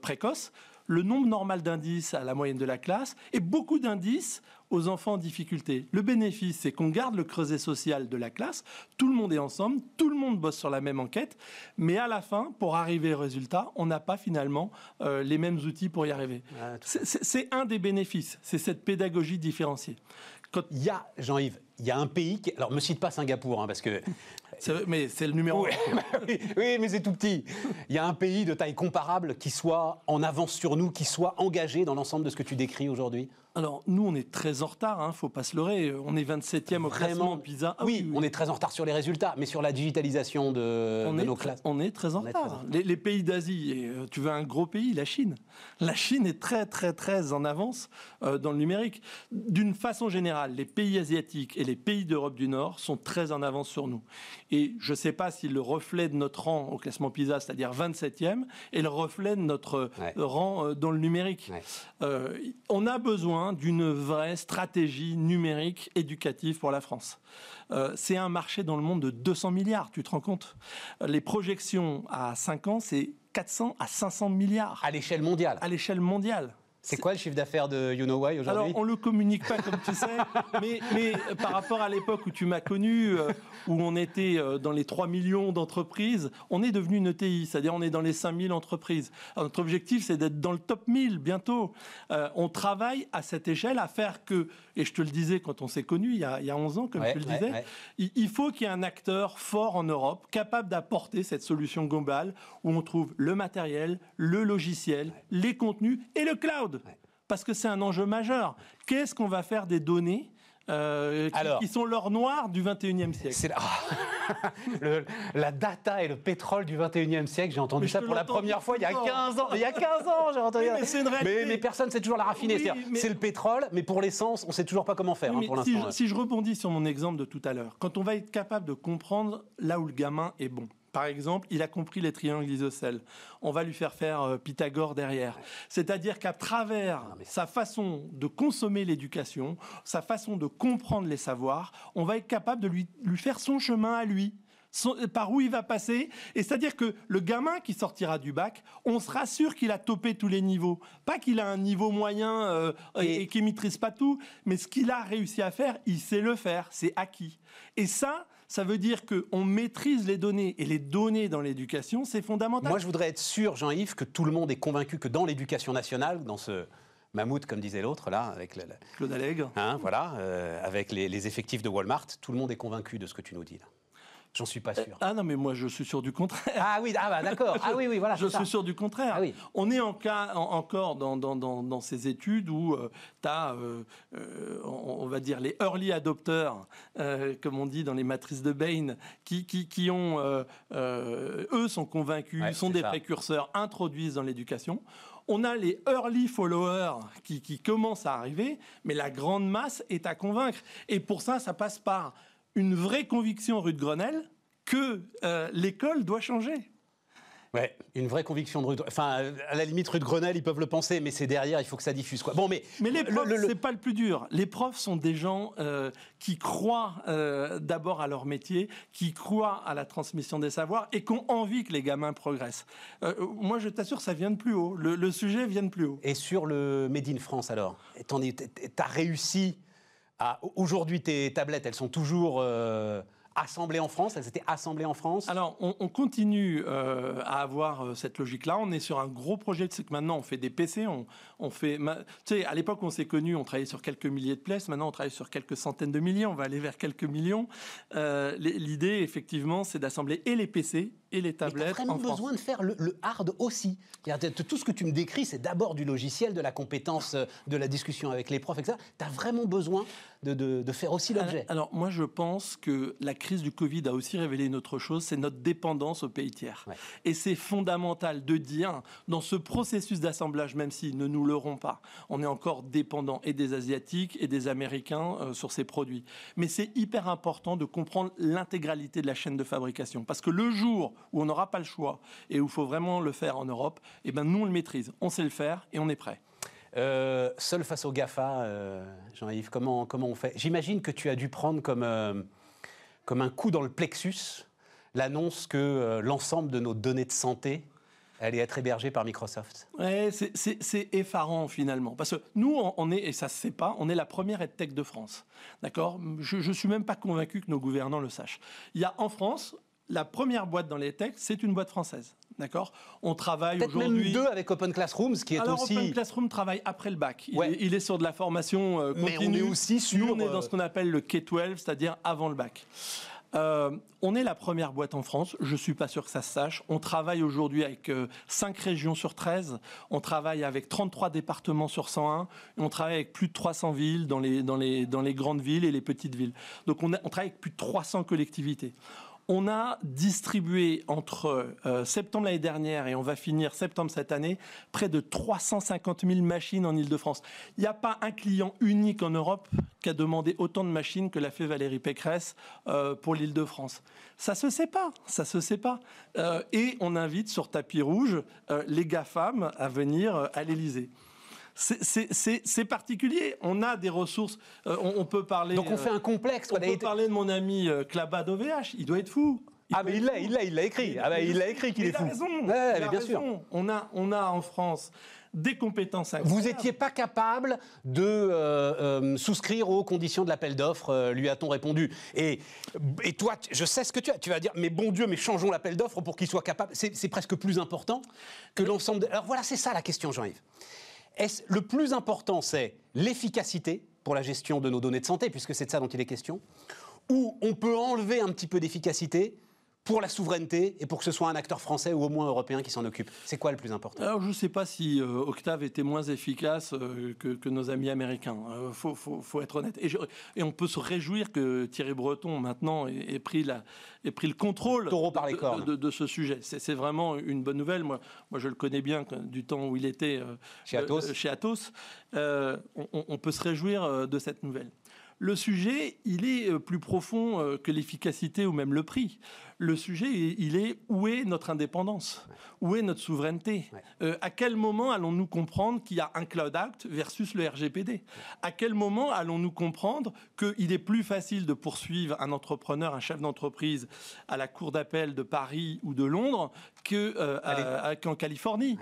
précoce le nombre normal d'indices à la moyenne de la classe et beaucoup d'indices aux enfants en difficulté. Le bénéfice, c'est qu'on garde le creuset social de la classe, tout le monde est ensemble, tout le monde bosse sur la même enquête, mais à la fin, pour arriver au résultat, on n'a pas finalement euh, les mêmes outils pour y arriver. c'est un des bénéfices, c'est cette pédagogie différenciée. Quand... Il y a, Jean-Yves, il y a un pays qui... Alors, me cite pas Singapour, hein, parce que mais c'est le numéro (laughs) oui, oui, mais c'est tout petit. Il y a un pays de taille comparable qui soit en avance sur nous, qui soit engagé dans l'ensemble de ce que tu décris aujourd'hui? Alors, nous, on est très en retard, ne hein, faut pas se leurrer. On est 27e au classement PISA. Ah oui, on est très en retard sur les résultats, mais sur la digitalisation de, nos classes. On est très en retard. Les, pays d'Asie, et euh, tu veux un gros pays, la Chine. La Chine est très, très, très en avance euh, dans le numérique. D'une façon générale, les pays asiatiques et les pays d'Europe du Nord sont très en avance sur nous. Et je ne sais pas si le reflet de notre rang au classement PISA, c'est-à-dire 27e, est le reflet de notre rang euh, dans le numérique. on a besoin d'une vraie stratégie numérique éducative pour la France. Euh, c'est un marché dans le monde de 200 milliards, tu te rends compte? Les projections à 5 ans, c'est 400 à 500 milliards. À l'échelle mondiale À l'échelle mondiale. C'est quoi le chiffre d'affaires de You Know Why aujourd'hui Alors, on ne le communique pas, comme tu sais, mais, mais, par rapport à l'époque où tu m'as connu, euh, où on était euh, dans les 3 millions d'entreprises, on est devenu une ETI, c'est-à-dire on est dans les 5000 entreprises. notre objectif, c'est d'être dans le top 1000 bientôt. Euh, on travaille à cette échelle à faire que, et je te le disais quand on s'est connu il y, a, il y a 11 ans, comme tu le disais, il, faut qu'il y ait un acteur fort en Europe, capable d'apporter cette solution globale où on trouve le matériel, le logiciel, les contenus et le cloud. Parce que c'est un enjeu majeur. Qu'est-ce qu'on va faire des données euh, qui, sont l'or noir du 21e siècle? La... (laughs) la data et le pétrole du 21e siècle, j'ai entendu ça pour la première fois il y a 15 ans. Il y a 15 ans, j'ai entendu mais, mais, personne ne sait toujours la raffiner. C'est le pétrole, mais pour l'essence, on ne sait toujours pas comment faire hein, pour si, si je rebondis sur mon exemple de tout à l'heure, quand on va être capable de comprendre là où le gamin est bon, par exemple, il a compris les triangles isocèles. On va lui faire faire euh, Pythagore derrière. C'est-à-dire qu'à travers sa façon de consommer l'éducation, sa façon de comprendre les savoirs, on va être capable de lui, lui faire son chemin à lui. par où il va passer. Et c'est-à-dire que le gamin qui sortira du bac, on sera sûr qu'il a topé tous les niveaux. Pas qu'il a un niveau moyen euh, et, et qu'il maîtrise pas tout, mais ce qu'il a réussi à faire, il sait le faire, c'est acquis. Et ça, ça veut dire qu'on maîtrise les données. Et les données dans l'éducation, c'est fondamental. Moi, je voudrais être sûr, Jean-Yves, que tout le monde est convaincu que dans l'éducation nationale, dans ce mammouth, comme disait l'autre, là, avec le, Claude Allègre. Hein, voilà, euh, avec les, effectifs de Walmart, tout le monde est convaincu de ce que tu nous dis là. J'en suis pas sûr. ah non, mais moi je suis sûr du contraire. Ah oui, ah bah, d'accord. Ah oui, oui, voilà. (laughs) je suis sûr du contraire. Ah oui. On est en cas, encore dans, dans, dans, ces études où euh, tu as, euh, euh, on, va dire, les early adopters, comme on dit dans les matrices de Bain, qui, qui, qui ont, eux sont convaincus, sont des précurseurs, introduisent dans l'éducation. On a les early followers qui, qui commencent à arriver, mais la grande masse est à convaincre. Et pour ça, ça passe par une vraie conviction rue de Grenelle que euh, l'école doit changer. Ouais, une vraie conviction de rue. Enfin, à la limite, rue de Grenelle, ils peuvent le penser, mais c'est derrière, il faut que ça diffuse. Quoi. Bon, mais mais les profs, c'est pas le plus dur. Les profs sont des gens euh, qui croient euh, d'abord à leur métier, qui croient à la transmission des savoirs et qui ont envie que les gamins progressent. moi, je t'assure, ça vient de plus haut. Le, sujet vient de plus haut. Et sur le Made in France, alors, tu as réussi Aujourd'hui, tes tablettes, elles sont toujours euh, assemblées en France? Elles étaient assemblées en France? Alors, on, continue euh, à avoir euh, cette logique-là. On est sur un gros projet. C'est que maintenant, on fait des PC. On, fait, tu sais, à l'époque, on s'est connus, on travaillait sur quelques milliers de places. Maintenant, on travaille sur quelques centaines de milliers. On va aller vers quelques millions. L'idée, effectivement, c'est d'assembler et les PC et les tablettes. Mais vraiment besoin de faire le, hard aussi. Tout ce que tu me décris, c'est d'abord du logiciel, de la compétence, de la discussion avec les profs, etc. Tu as vraiment besoin de, faire aussi l'objet. Alors, moi, je pense que la crise du Covid a aussi révélé une autre chose, c'est notre dépendance aux pays tiers. Et c'est fondamental de dire, dans ce processus d'assemblage, même s'ils ne nous l'auront pas, on est encore dépendant et des Asiatiques et des Américains euh, sur ces produits. Mais c'est hyper important de comprendre l'intégralité de la chaîne de fabrication. Parce que le jour où on n'aura pas le choix et où il faut vraiment le faire en Europe, eh ben nous on le maîtrise, on sait le faire et on est prêt. Euh, seul face au GAFA, euh, Jean-Yves, comment, comment on fait? J'imagine que tu as dû prendre comme, euh, comme un coup dans le plexus l'annonce que l'ensemble de nos données de santé allait être hébergée par Microsoft. Ouais, c'est effarant finalement. Parce que nous, on est, et ça se sait pas, on est la première EdTech de France. D'accord? Je ne suis même pas convaincu que nos gouvernants le sachent. Il y a en France la première boîte dans les techs, c'est une boîte française. D'accord? On travaille aujourd'hui. même deux avec Open Classrooms, qui est Alors, aussi. Open Classroom travaille après le bac. Il, est, sur de la formation continue. Euh, Mais on est aussi sur. Nous, on est dans ce qu'on appelle le K-12, c'est-à-dire avant le bac. Euh, on est la première boîte en France, je ne suis pas sûr que ça se sache. On travaille aujourd'hui avec 5 euh, régions sur 13, on travaille avec 33 départements sur 101, et on travaille avec plus de 300 villes dans les, dans les, dans les grandes villes et les petites villes. Donc on, on travaille avec plus de 300 collectivités. On a distribué entre euh, septembre l'année dernière et on va finir septembre cette année près de 350 000 machines en Ile-de-France. Il n'y a pas un client unique en Europe qui a demandé autant de machines que l'a fait Valérie Pécresse euh, pour l'Île-de-France. Ça se sait pas, ça se sait pas. Euh, et on invite sur tapis rouge les GAFAM à venir à l'Élysée c'est particulier. On a des ressources. Euh, on, peut parler. Donc on fait un complexe. On peut parler de mon ami euh, Clabat d'OVH. Il doit être fou. ah mais il l'a, il l'a, il l'a écrit. Ah il l'a écrit qu'il est fou. Raison, ouais, il a bien sûr. On a, on a en France des compétences Vous n'étiez pas capable de euh, souscrire aux conditions de l'appel d'offres, lui a-t-on répondu. Et, et toi, je sais ce que tu as. Tu vas dire, mais bon Dieu, mais changeons l'appel d'offres pour qu'il soit capable. C'est presque plus important que l'ensemble. De... Alors voilà, c'est ça la question, Jean-Yves le plus important, c'est l'efficacité pour la gestion de nos données de santé, puisque c'est de ça dont il est question, ou on peut enlever un petit peu d'efficacité pour la souveraineté et pour que ce soit un acteur français ou au moins européen qui s'en occupe C'est quoi le plus important? Alors je ne sais pas si euh, Octave était moins efficace euh, que, nos amis américains. Il euh, faut, être honnête. Et, on peut se réjouir que Thierry Breton maintenant ait, pris, la, pris, le contrôle de, de, ce sujet. C'est vraiment une bonne nouvelle. Moi, moi, je le connais bien du temps où il était chez Atos. chez Atos. on peut se réjouir de cette nouvelle. Le sujet, il est plus profond que l'efficacité ou même le prix le sujet, il est où est notre indépendance? Où est notre souveraineté? Euh, À quel moment allons-nous comprendre qu'il y a un Cloud Act versus le RGPD À quel moment allons-nous comprendre qu'il est plus facile de poursuivre un entrepreneur, un chef d'entreprise à la cour d'appel de Paris ou de Londres euh, qu'en Californie?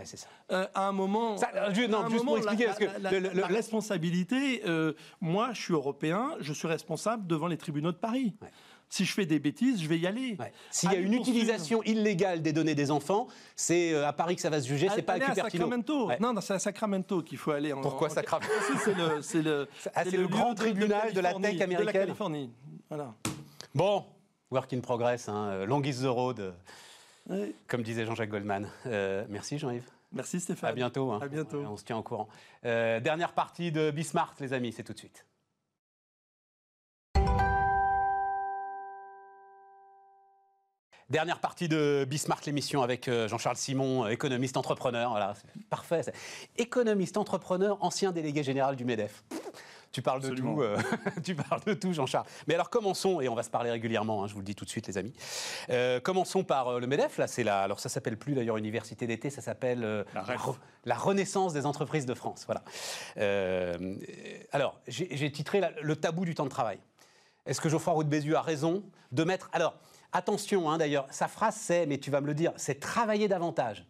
Euh, À un moment, non, juste pour expliquer, la, la, responsabilité, moi, je suis européen, je suis responsable devant les tribunaux de Paris. Si je fais des bêtises, je vais y aller. S'il y a une utilisation illégale des données des enfants, c'est euh, à Paris que ça va se juger, c'est pas à Cupertino. Sacramento. Non, c'est à Sacramento qu'il faut aller. Pourquoi Sacramento C'est le, c'est le, (laughs) ah, le, grand tribunal de, la tech américaine. De la Californie. Voilà. Bon, Work in progress, hein, long is the road, comme disait Jean-Jacques Goldman. merci Jean-Yves. Merci Stéphane. À bientôt. Hein. À bientôt. On se tient au courant. dernière partie de Bismart, les amis, c'est tout de suite. Dernière partie de Bismarck, l'émission avec euh, Jean-Charles Simon, euh, économiste entrepreneur. Voilà, c'est parfait. Économiste entrepreneur, ancien délégué général du MEDEF. Tu parles de tout, euh, (laughs) tu parles de tout, Jean-Charles. Mais alors commençons, et on va se parler régulièrement, hein, je vous le dis tout de suite, les amis. commençons par le Medef. Là, c'est la, alors ça s'appelle plus d'ailleurs université d'été, ça s'appelle la, renaissance des entreprises de France. Voilà. alors, j'ai titré le tabou du temps de travail. Est-ce que Geoffroy Roux de Bézieux a raison de mettre alors Attention, hein, d'ailleurs, sa phrase c'est, mais tu vas me le dire, c'est travailler davantage.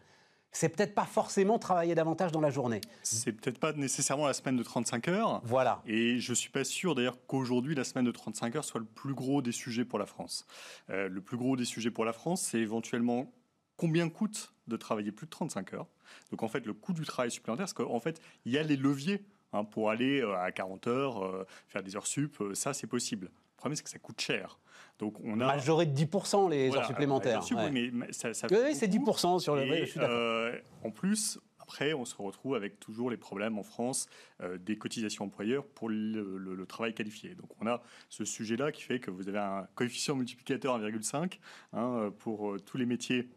C'est peut-être pas forcément travailler davantage dans la journée. C'est peut-être pas nécessairement la semaine de 35 heures. Voilà. Et je suis pas sûr d'ailleurs qu'aujourd'hui la semaine de 35 heures soit le plus gros des sujets pour la France. Euh, le plus gros des sujets pour la France, c'est éventuellement combien coûte de travailler plus de 35 heures. Donc en fait, le coût du travail supplémentaire, parce qu'en fait, il y a les leviers hein, pour aller euh, à 40 heures, euh, faire des heures sup, ça c'est possible. Le problème, c'est que ça coûte cher. Donc on a majoré de 10% les heures supplémentaires. oui, mais ça, oui, c'est 10% sur le. Et, euh, en plus, après, on se retrouve avec toujours les problèmes en France euh, des cotisations employeurs pour le, travail qualifié. Donc on a ce sujet-là qui fait que vous avez un coefficient multiplicateur 1,5 hein, pour euh, tous les métiers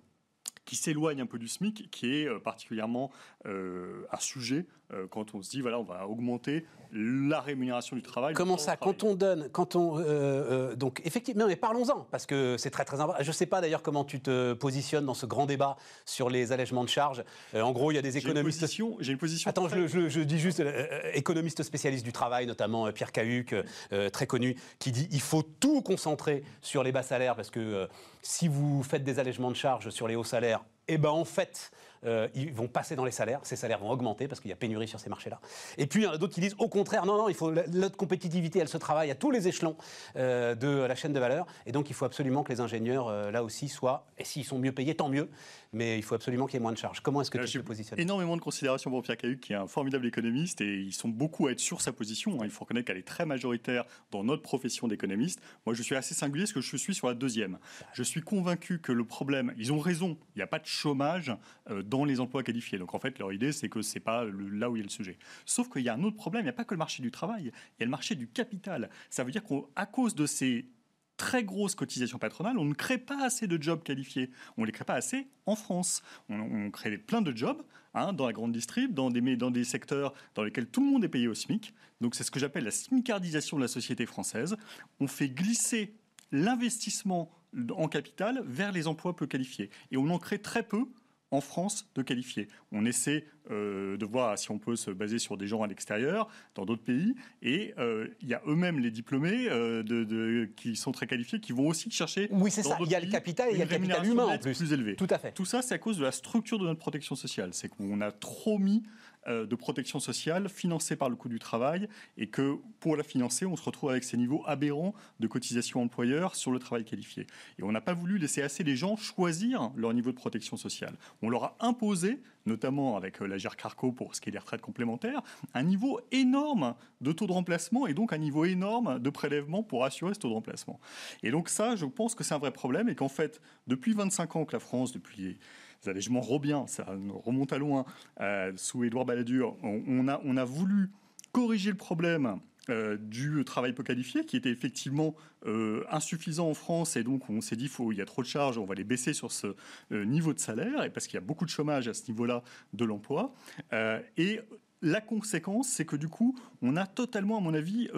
qui s'éloigne un peu du SMIC, qui est particulièrement un sujet euh, quand on se dit voilà on va augmenter la rémunération du travail. Comment ça Quand on donne, quand on euh, euh, donc effectivement, mais parlons-en parce que c'est très très important. Je ne sais pas d'ailleurs comment tu te positionnes dans ce grand débat sur les allègements de charges. en gros, il y a des économistes. J'ai une position. Attends, je, dis juste économiste spécialiste du travail, notamment Pierre Cahuc, très connu, qui dit il faut tout concentrer sur les bas salaires parce que si vous faites des allègements de charges sur les hauts salaires, eh ben en fait euh, ils vont passer dans les salaires, ces salaires vont augmenter parce qu'il y a pénurie sur ces marchés-là. Et puis il y en a d'autres qui disent au contraire, non, non, il faut notre compétitivité, elle se travaille à tous les échelons euh, de la chaîne de valeur, et donc il faut absolument que les ingénieurs euh, là aussi soient, et s'ils sont mieux payés, tant mieux, mais il faut absolument qu'il y ait moins de charges. Comment est-ce que tu te positionnes? Énormément de considération pour Pierre Cahuc, qui est un formidable économiste, et ils sont beaucoup à être sur sa position. Hein. Il faut reconnaître qu'elle est très majoritaire dans notre profession d'économiste. Moi, je suis assez singulier, parce que je suis sur la deuxième. Je suis convaincu que le problème, ils ont raison, il n'y a pas de chômage dans les emplois qualifiés. Donc en fait, leur idée, c'est que c'est pas là où il y a le sujet. Sauf qu'il y a un autre problème, il n'y a pas que le marché du travail, il y a le marché du capital. Ça veut dire qu'à cause de ces très grosses cotisations patronales, on ne crée pas assez de jobs qualifiés. On ne les crée pas assez en France. On, crée plein de jobs hein, dans la grande distrib, dans des, dans des secteurs dans lesquels tout le monde est payé au SMIC. Donc c'est ce que j'appelle la smicardisation de la société française. On fait glisser l'investissement en capital vers les emplois peu qualifiés. Et on en crée très peu en France de qualifier. On essaie euh, de voir si on peut se baser sur des gens à l'extérieur, dans d'autres pays, et euh, il y a eux-mêmes les diplômés euh, de, qui sont très qualifiés, qui vont aussi chercher. Oui, c'est ça. Il y a le capital et il y a le capital humain en plus. Plus élevé. Tout à fait. Tout ça, c'est à cause de la structure de notre protection sociale. C'est qu'on a trop mis de protection sociale financée par le coût du travail et que pour la financer, on se retrouve avec ces niveaux aberrants de cotisation employeur sur le travail qualifié. Et on n'a pas voulu laisser assez les gens choisir leur niveau de protection sociale. On leur a imposé, notamment avec euh, la GERCARCO pour ce qui est des retraites complémentaires, un niveau énorme de taux de remplacement et donc un niveau énorme de prélèvement pour assurer ce taux de remplacement. Et donc ça, je pense que c'est un vrai problème et qu'en fait, depuis 25 ans que la France, depuis les allègements Robien, ça remonte à loin, euh, sous Édouard Balladur, on, a, on a voulu corriger le problème euh, du travail peu qualifié, qui était effectivement euh, insuffisant en France, et donc on s'est dit il y a trop de charges, on va les baisser sur ce niveau de salaire, et parce qu'il y a beaucoup de chômage à ce niveau-là de l'emploi. La conséquence, c'est que du coup, on a totalement, à mon avis,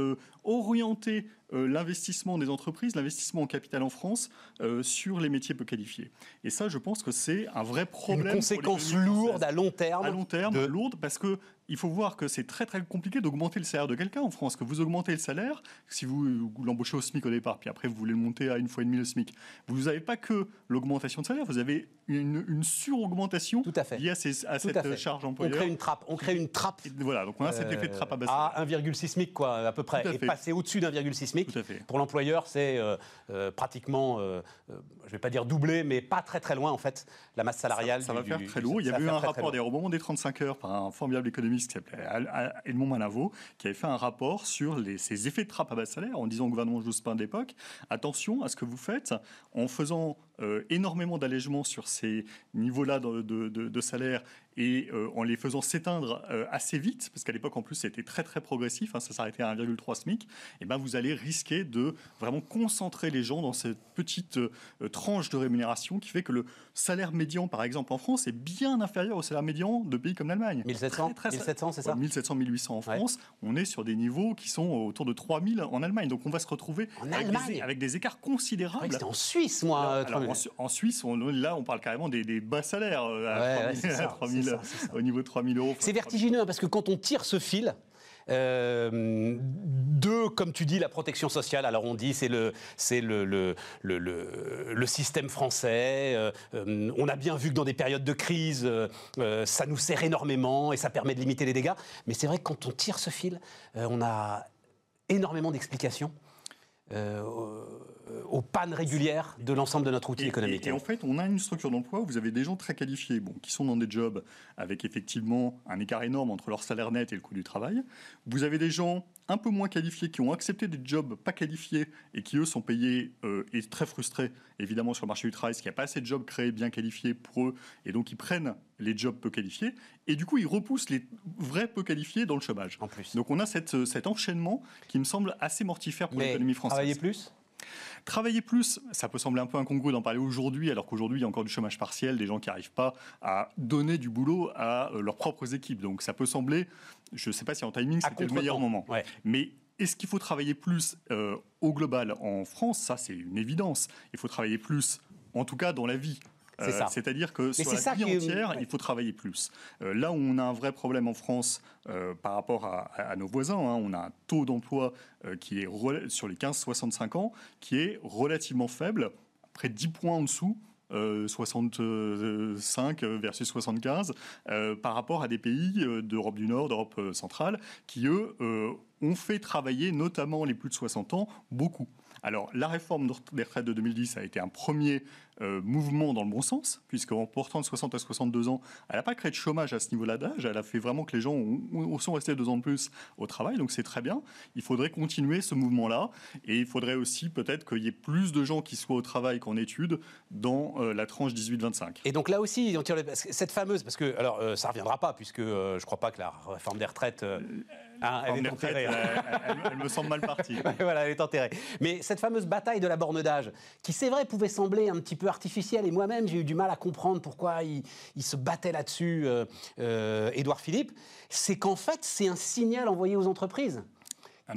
orienté euh, l'investissement des entreprises, l'investissement en capital en France euh, sur les métiers peu qualifiés. Et ça, je pense que c'est un vrai problème. Une conséquence lourde à long terme. À long terme, lourde, parce que il faut voir que c'est très très compliqué d'augmenter le salaire de quelqu'un en France. Que vous augmentez le salaire, si vous, l'embauchez au SMIC au départ, puis après vous voulez le monter à une fois et demie le SMIC, vous n'avez pas que l'augmentation de salaire, vous avez une, une sur-augmentation liée à, cette charge employeur. On crée une trappe. On crée une trappe. voilà, donc on a cet effet de trappe à base. À 1,6 SMIC, quoi, à peu près. et passer au-dessus d'1,6 SMIC pour l'employeur, c'est euh, euh, pratiquement, euh, je ne vais pas dire doublé, mais pas très très loin en fait, la masse salariale. Ça, va faire très lourd. Il y a eu un rapport des rebonds des 35 heures par un formidable économiste qui s'appelait Edmond Malavo, qui avait fait un rapport sur ces effets de trappe à bas salaire en disant au gouvernement Jospin d'époque attention à ce que vous faites en faisant euh, énormément d'allègements sur ces niveaux-là de, de, salaire et euh, en les faisant s'éteindre euh, assez vite, parce qu'à l'époque en plus c'était très très progressif, hein, ça s'arrêtait à 1,3 SMIC, et eh ben vous allez risquer de vraiment concentrer les gens dans cette petite tranche de rémunération qui fait que le salaire médian par exemple en France est bien inférieur au salaire médian de pays comme l'Allemagne. 1700, 1700 c'est ça? 1700, 1800 en France, on est sur des niveaux qui sont autour de 3000 en Allemagne, donc on va se retrouver avec des, écarts considérables. C'était en Suisse moi en, Suisse, on, là, on parle carrément des, bas salaires au niveau de 3000 euros. C'est vertigineux parce que quand on tire ce fil, euh, deux, comme tu dis, la protection sociale. Alors on dit c'est le c'est le le, le, le, système français. Euh, euh, on a bien vu que dans des périodes de crise, euh, ça nous sert énormément et ça permet de limiter les dégâts. Mais c'est vrai que quand on tire ce fil, on a énormément d'explications. Euh, aux pannes régulières de l'ensemble de notre outil économique. Et, en fait, on a une structure d'emploi où vous avez des gens très qualifiés, bon, qui sont dans des jobs avec effectivement un écart énorme entre leur salaire net et le coût du travail. Vous avez des gens un peu moins qualifiés qui ont accepté des jobs pas qualifiés et qui, eux, sont payés euh, et très frustrés, évidemment, sur le marché du travail, parce qu'il n'y a pas assez de jobs créés bien qualifiés pour eux, et donc ils prennent les jobs peu qualifiés, et du coup, ils repoussent les vrais peu qualifiés dans le chômage. En plus. Donc on a cette, cet enchaînement qui me semble assez mortifère pour l'économie française. Travailler plus? Travailler plus, ça peut sembler un peu incongru d'en parler aujourd'hui, alors qu'aujourd'hui, il y a encore du chômage partiel, des gens qui n'arrivent pas à donner du boulot à euh, leurs propres équipes. Donc ça peut sembler, je ne sais pas si en timing, c'était le meilleur moment. Mais est-ce qu'il faut travailler plus euh, au global en France? Ça, c'est une évidence. Il faut travailler plus, en tout cas dans la vie. C'est euh, C'est-à-dire que sur la vie entière, il faut travailler plus. Euh, là où on a un vrai problème en France euh, par rapport à, nos voisins, hein, on a un taux d'emploi qui est sur les 15-65 ans qui est relativement faible, près de 10 points en dessous 65 versus 75 par rapport à des pays d'Europe du Nord, d'Europe centrale, qui eux ont fait travailler notamment les plus de 60 ans beaucoup. Alors la réforme des retraites de 2010 a été un premier euh, mouvement dans le bon sens, puisqu'en portant de 60 à 62 ans, elle n'a pas créé de chômage à ce niveau-là d'âge, elle a fait vraiment que les gens sont restés deux ans de plus au travail, donc c'est très bien. Il faudrait continuer ce mouvement-là, et il faudrait aussi peut-être qu'il y ait plus de gens qui soient au travail qu'en études dans euh, la tranche 18-25. Et donc là aussi, cette fameuse, parce que alors euh, ça ne reviendra pas, puisque je ne crois pas que la réforme des retraites... Ah, elle, est enterrée, elle, me semble mal partie. (laughs) voilà, elle est enterrée. Mais cette fameuse bataille de la borne d'âge, qui c'est vrai pouvait sembler un petit peu artificielle, et moi-même j'ai eu du mal à comprendre pourquoi il, se battait là-dessus, euh, euh, Édouard Philippe, c'est qu'en fait c'est un signal envoyé aux entreprises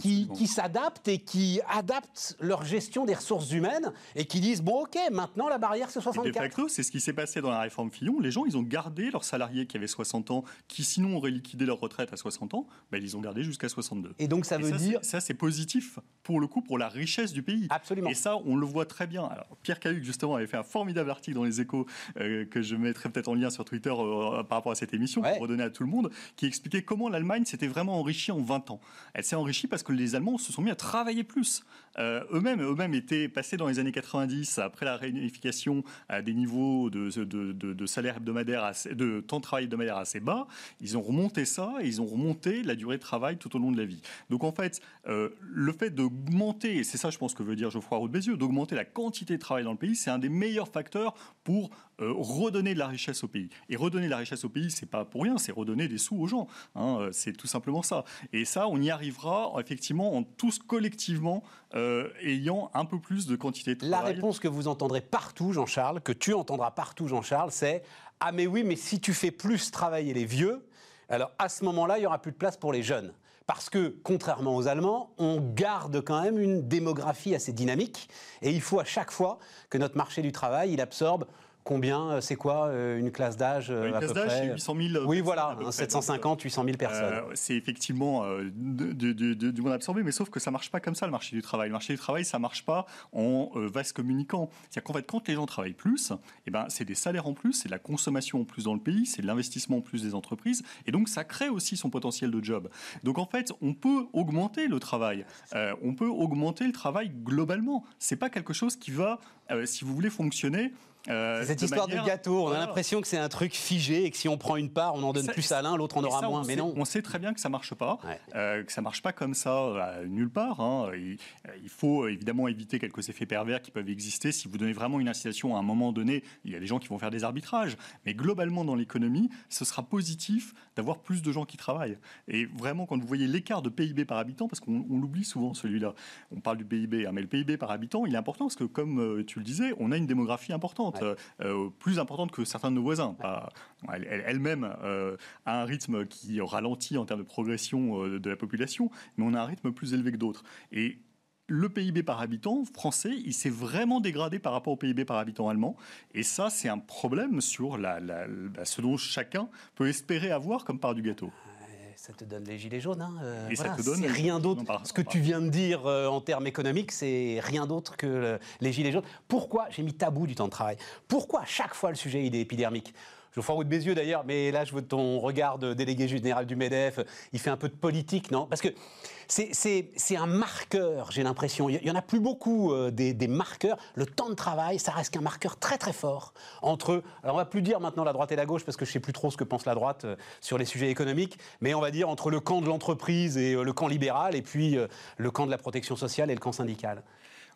qui, qui s'adaptent et qui adaptent leur gestion des ressources humaines et qui disent bon ok maintenant la barrière c'est 64. Et de facto c'est ce qui s'est passé dans la réforme Fillon. Les gens ils ont gardé leurs salariés qui avaient 60 ans, qui sinon auraient liquidé leur retraite à 60 ans, ben, ils ont gardé jusqu'à 62. Et donc ça veut dire ça c'est positif pour le coup pour la richesse du pays. Absolument. Et ça on le voit très bien. Alors, Pierre Cahuc justement avait fait un formidable article dans les Échos euh, que je mettrai peut-être en lien sur Twitter euh, par rapport à cette émission pour redonner à tout le monde, qui expliquait comment l'Allemagne s'était vraiment enrichie en 20 ans. Elle s'est enrichie parce que les Allemands se sont mis à travailler plus. Euh, eux-mêmes, eux-mêmes étaient passés dans les années 90, après la réunification, à des niveaux de, de, hebdomadaire, de temps de travail hebdomadaire assez bas. Ils ont remonté ça et ils ont remonté la durée de travail tout au long de la vie. Donc en fait, euh, le fait d'augmenter, et c'est ça je pense que veut dire Geoffroy Roux de Bézieux, d'augmenter la quantité de travail dans le pays, c'est un des meilleurs facteurs pour euh, redonner de la richesse au pays. Et redonner de la richesse au pays, c'est pas pour rien, c'est redonner des sous aux gens. Hein, c'est tout simplement ça. Et ça, on y arrivera effectivement en tous collectivement euh, ayant un peu plus de quantité de travail. La réponse que vous entendrez partout, Jean-Charles, que tu entendras partout, Jean-Charles, c'est ah mais oui, mais si tu fais plus travailler les vieux, alors à ce moment-là, il y aura plus de place pour les jeunes. Parce que, contrairement aux Allemands, on garde quand même une démographie assez dynamique et il faut à chaque fois que notre marché du travail, il absorbe Combien euh, C'est quoi euh, une classe d'âge Une classe d'âge, c'est 800 000. Oui, voilà, 750, 800 000 personnes. Euh, c'est effectivement du monde absorbé, mais sauf que ça marche pas comme ça le marché du travail. Le marché du travail, ça marche pas en vase communicant. C'est-à-dire qu'en fait, quand les gens travaillent plus, eh ben, c'est des salaires en plus, c'est de la consommation en plus dans le pays, c'est de l'investissement en plus des entreprises, et donc ça crée aussi son potentiel de job. Donc en fait, on peut augmenter le travail. on peut augmenter le travail globalement. C'est pas quelque chose qui va, si vous voulez, fonctionner Euh, cette histoire de gâteau, on a l'impression que c'est un truc figé et que si on prend une part, on en donne plus à l'un, l'autre en aura moins. mais non. On sait très bien que ça marche pas, euh, que ça marche pas comme ça euh, nulle part. Hein. Il, faut évidemment éviter quelques effets pervers qui peuvent exister. Si vous donnez vraiment une incitation à un moment donné, il y a des gens qui vont faire des arbitrages. Mais globalement, dans l'économie, ce sera positif d'avoir plus de gens qui travaillent. Et vraiment, quand vous voyez l'écart de PIB par habitant, parce qu'on l'oublie souvent celui-là, on parle du PIB, hein, mais le PIB par habitant, il est important parce que, comme tu le disais, on a une démographie importante plus importante que certains de nos voisins. Elle-même euh, a un rythme qui ralentit en termes de progression euh, de la population, mais on a un rythme plus élevé que d'autres. Et le PIB par habitant français, il s'est vraiment dégradé par rapport au PIB par habitant allemand. Et ça, c'est un problème sur la, bah, ce dont chacun peut espérer avoir comme part du gâteau ça te donne les gilets jaunes. Hein, euh, c'est rien d'autre. Ce que tu viens de dire en termes économiques, c'est rien d'autre que les gilets jaunes. Pourquoi j'ai mis tabou du temps de travail Pourquoi chaque fois le sujet il est épidermique? Geoffroy de Bézieux d'ailleurs, mais là je veux ton regard de délégué général du MEDEF, il fait un peu de politique, non? Parce que c'est un marqueur, j'ai l'impression. Il y en a plus beaucoup euh, des, marqueurs. Le temps de travail, ça reste qu'un marqueur très très fort entre. Alors on va plus dire maintenant la droite et la gauche parce que je sais plus trop ce que pense la droite euh, sur les sujets économiques, mais on va dire entre le camp de l'entreprise et euh, le camp libéral et puis le camp de la protection sociale et le camp syndical.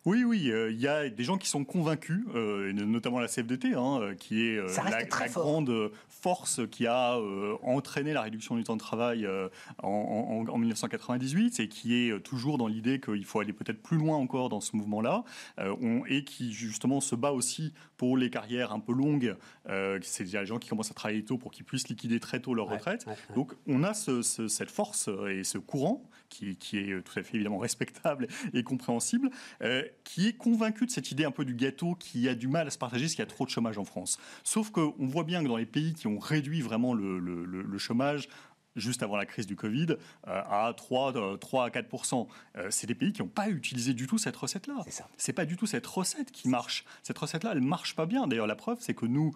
Oui, oui, euh, il y a des gens qui sont convaincus, euh, notamment la CFDT, hein, euh, qui est la, grande force qui a entraîné la réduction du temps de travail en, 1998 et qui est toujours dans l'idée qu'il faut aller peut-être plus loin encore dans ce mouvement-là, et qui justement se bat aussi pour les carrières un peu longues. C'est des gens qui commencent à travailler tôt pour qu'ils puissent liquider très tôt leur retraite. Donc on a cette force et ce courant qui, qui, est tout à fait évidemment respectable et compréhensible qui est convaincu de cette idée un peu du gâteau qui a du mal à se partager parce qu'il y a trop de chômage en France. Sauf qu'on voit bien que dans les pays qui ont réduit vraiment le, chômage, juste avant la crise du Covid, euh, à 3, 3 euh, à 4 euh, C'est des pays qui n'ont pas utilisé du tout cette recette-là. C'est pas du tout cette recette qui marche. Cette recette-là, elle marche pas bien. D'ailleurs, la preuve, c'est que nous,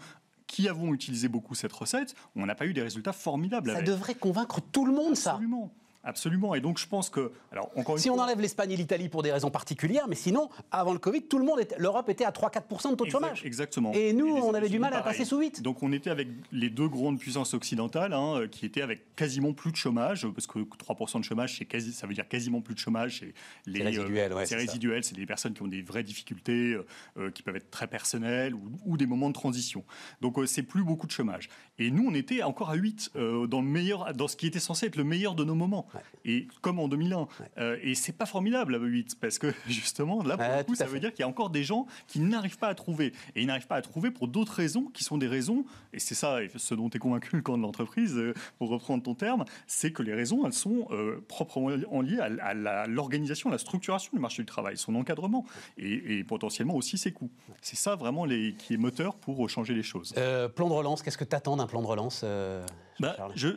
qui avons utilisé beaucoup cette recette, on n'a pas eu des résultats formidables. Ça devrait convaincre tout le monde, ça. Absolument. Absolument. Et donc, je pense que. Alors, encore si on enlève l'Espagne et l'Italie pour des raisons particulières, mais sinon, avant le Covid, tout le monde, l'Europe était à 3-4% de taux de chômage. Exactement. Et nous, on avait du mal à passer sous 8. Donc, on était avec les deux grandes puissances occidentales, hein, qui étaient avec quasiment plus de chômage, parce que 3% de chômage, quasi, ça veut dire quasiment plus de chômage. C'est résiduel, euh, C'est résiduel, c'est des personnes qui ont des vraies difficultés, euh, euh, qui peuvent être très personnelles, ou, des moments de transition. Donc, c'est plus beaucoup de chômage. Et nous, on était encore à 8 dans, le meilleur, dans ce qui était censé être le meilleur de nos moments. Et comme en 2001. Euh, et c'est pas formidable à 8 parce que (laughs) justement, là, pour le coup, ça veut dire qu'il y a encore des gens qui n'arrivent pas à trouver. Et ils n'arrivent pas à trouver pour d'autres raisons qui sont des raisons, et c'est ça ce dont tu es convaincu le camp de l'entreprise, euh, pour reprendre ton terme, c'est que les raisons, elles sont euh, proprement liées à, l'organisation, à la structuration du marché du travail, son encadrement, et, potentiellement aussi ses coûts. C'est ça vraiment les, qui est moteur pour changer les choses. plan de relance, qu'est-ce que tu attends plan de relance bah, je,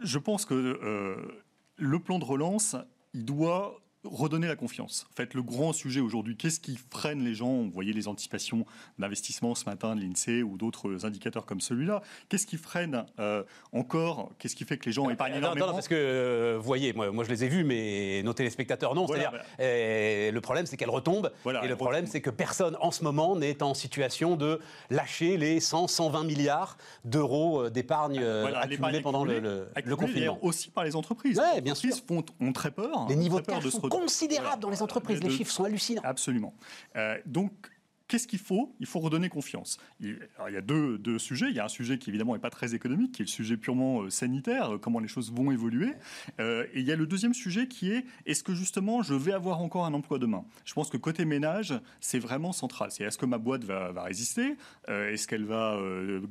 je pense que le plan de relance, il doit redonner la confiance. En fait, le grand sujet aujourd'hui, qu'est-ce qui freine les gens? Vous voyez les anticipations d'investissement ce matin de l'INSEE ou d'autres indicateurs comme celui-là. Qu'est-ce qui freine euh, encore? Qu'est-ce qui fait que les gens épargnent énormément Non, parce que, euh, vous voyez, moi, moi, je les ai vus, mais nos téléspectateurs non. C'est-à-dire, euh, le problème, c'est qu'elles retombent. et le problème, c'est que personne, en ce moment, n'est en situation de lâcher les 100, 120 milliards d'euros d'épargne accumulés pendant le, le, confinement. Aussi par les entreprises. les bien entreprises Font, ont très peur. Les niveaux de cash sont considérable dans les entreprises. Les chiffres sont hallucinants. Absolument. Euh, donc, Qu'est-ce qu'il faut? Il faut redonner confiance. Il, y a deux, deux, sujets. Il y a un sujet qui évidemment n'est pas très économique, qui est le sujet purement euh, sanitaire, euh, comment les choses vont évoluer. et il y a le deuxième sujet qui est est-ce que justement je vais avoir encore un emploi demain? Je pense que côté ménage, c'est vraiment central. C'est est-ce que ma boîte va, résister? Est-ce qu'elle va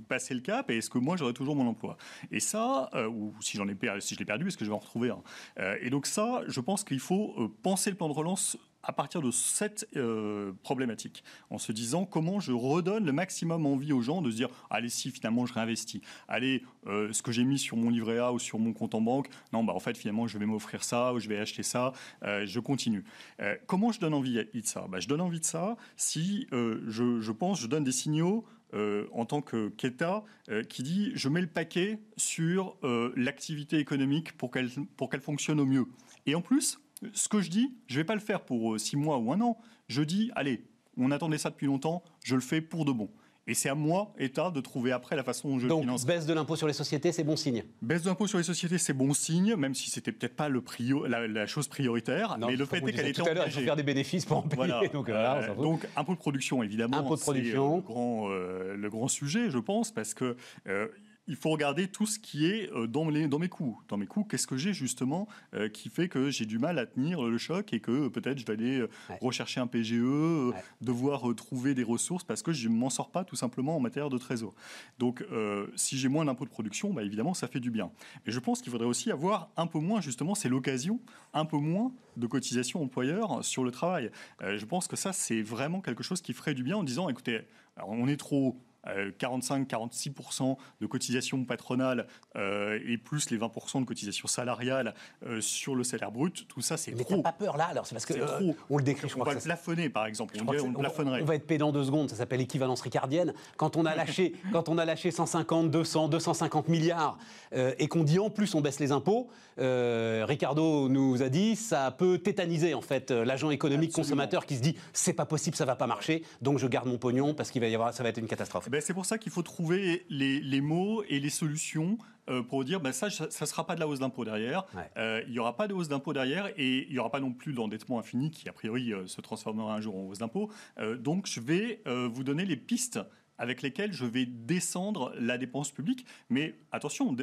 passer le cap? Et est-ce que moi j'aurai toujours mon emploi? Et ça, ou si j'en ai si je l'ai perdu, est-ce que je vais en retrouver un? Et donc ça, je pense qu'il faut penser le plan de relance à partir de cette euh, problématique, en se disant comment je redonne le maximum envie aux gens de se dire allez si finalement je réinvestis, allez euh, ce que j'ai mis sur mon livret A ou sur mon compte en banque, non bah en fait finalement je vais m'offrir ça ou je vais acheter ça, euh, je continue. comment je donne envie de ça? Bah, Je donne envie de ça si je, je, pense, je donne des signaux en tant qu'État qui dit je mets le paquet sur l'activité économique pour qu'elle pour qu'elle fonctionne au mieux. Et en plus, ce que je dis, je ne vais pas le faire pour euh, six mois ou un an. Je dis, allez, on attendait ça depuis longtemps, je le fais pour de bon. Et c'est à moi, État, de trouver après la façon dont je Donc, finance. baisse de l'impôt sur les sociétés, c'est bon signe. Baisse de l'impôt sur les sociétés, c'est bon signe, même si c'était peut-être pas le la, la chose prioritaire. Non, mais le fait est qu'elle était tout à l'heure, il engagée. faut faire des bénéfices pour en payer. Voilà. Donc, Euh, donc, impôt de production, évidemment, Impôt de c'est, production. euh, le grand, euh, le grand sujet, je pense, parce que euh, il faut regarder tout ce qui est euh, dans, les, dans mes coûts. Dans mes coûts, qu'est-ce que j'ai justement euh, qui fait que j'ai du mal à tenir le choc et que euh, peut-être je vais aller Ouais. rechercher un PGE, Ouais. devoir euh, trouver des ressources parce que je ne m'en sors pas tout simplement en matière de trésor. Donc, euh, si j'ai moins d'impôts de production, bah, évidemment, ça fait du bien. Mais je pense qu'il faudrait aussi avoir un peu moins, justement, c'est l'occasion, un peu moins de cotisations employeurs sur le travail. Je pense que ça, c'est vraiment quelque chose qui ferait du bien en disant, écoutez, on est trop... 45-46% de cotisations patronales euh, et plus les 20% de cotisations salariales euh, sur le salaire brut, tout ça c'est Mais trop. pas peur là alors C'est parce que euh, trop. on le décrit. Je On va le plafonner par exemple, on, dirait, on plafonnerait. va être pédant deux secondes, ça s'appelle équivalence ricardienne. Quand on a (laughs) lâché, quand on a lâché 150, 200, 250 milliards euh, et qu'on dit en plus on baisse les impôts, euh, Ricardo nous a dit ça peut tétaniser en fait euh, l'agent économique Absolument. consommateur qui se dit c'est pas possible, ça va pas marcher, donc je garde mon pognon parce qu'il va y avoir, ça va être une catastrophe. Ben, c'est pour ça qu'il faut trouver les, les mots et les solutions euh, pour dire ben, ça, ça ne sera pas de la hausse d'impôt derrière. Ouais. Euh, il n'y aura pas de hausse d'impôt derrière et il n'y aura pas non plus d'endettement infini qui, a priori, euh, se transformera un jour en hausse d'impôt. Donc, je vais vous donner les pistes avec lesquelles je vais descendre la dépense publique. Mais attention,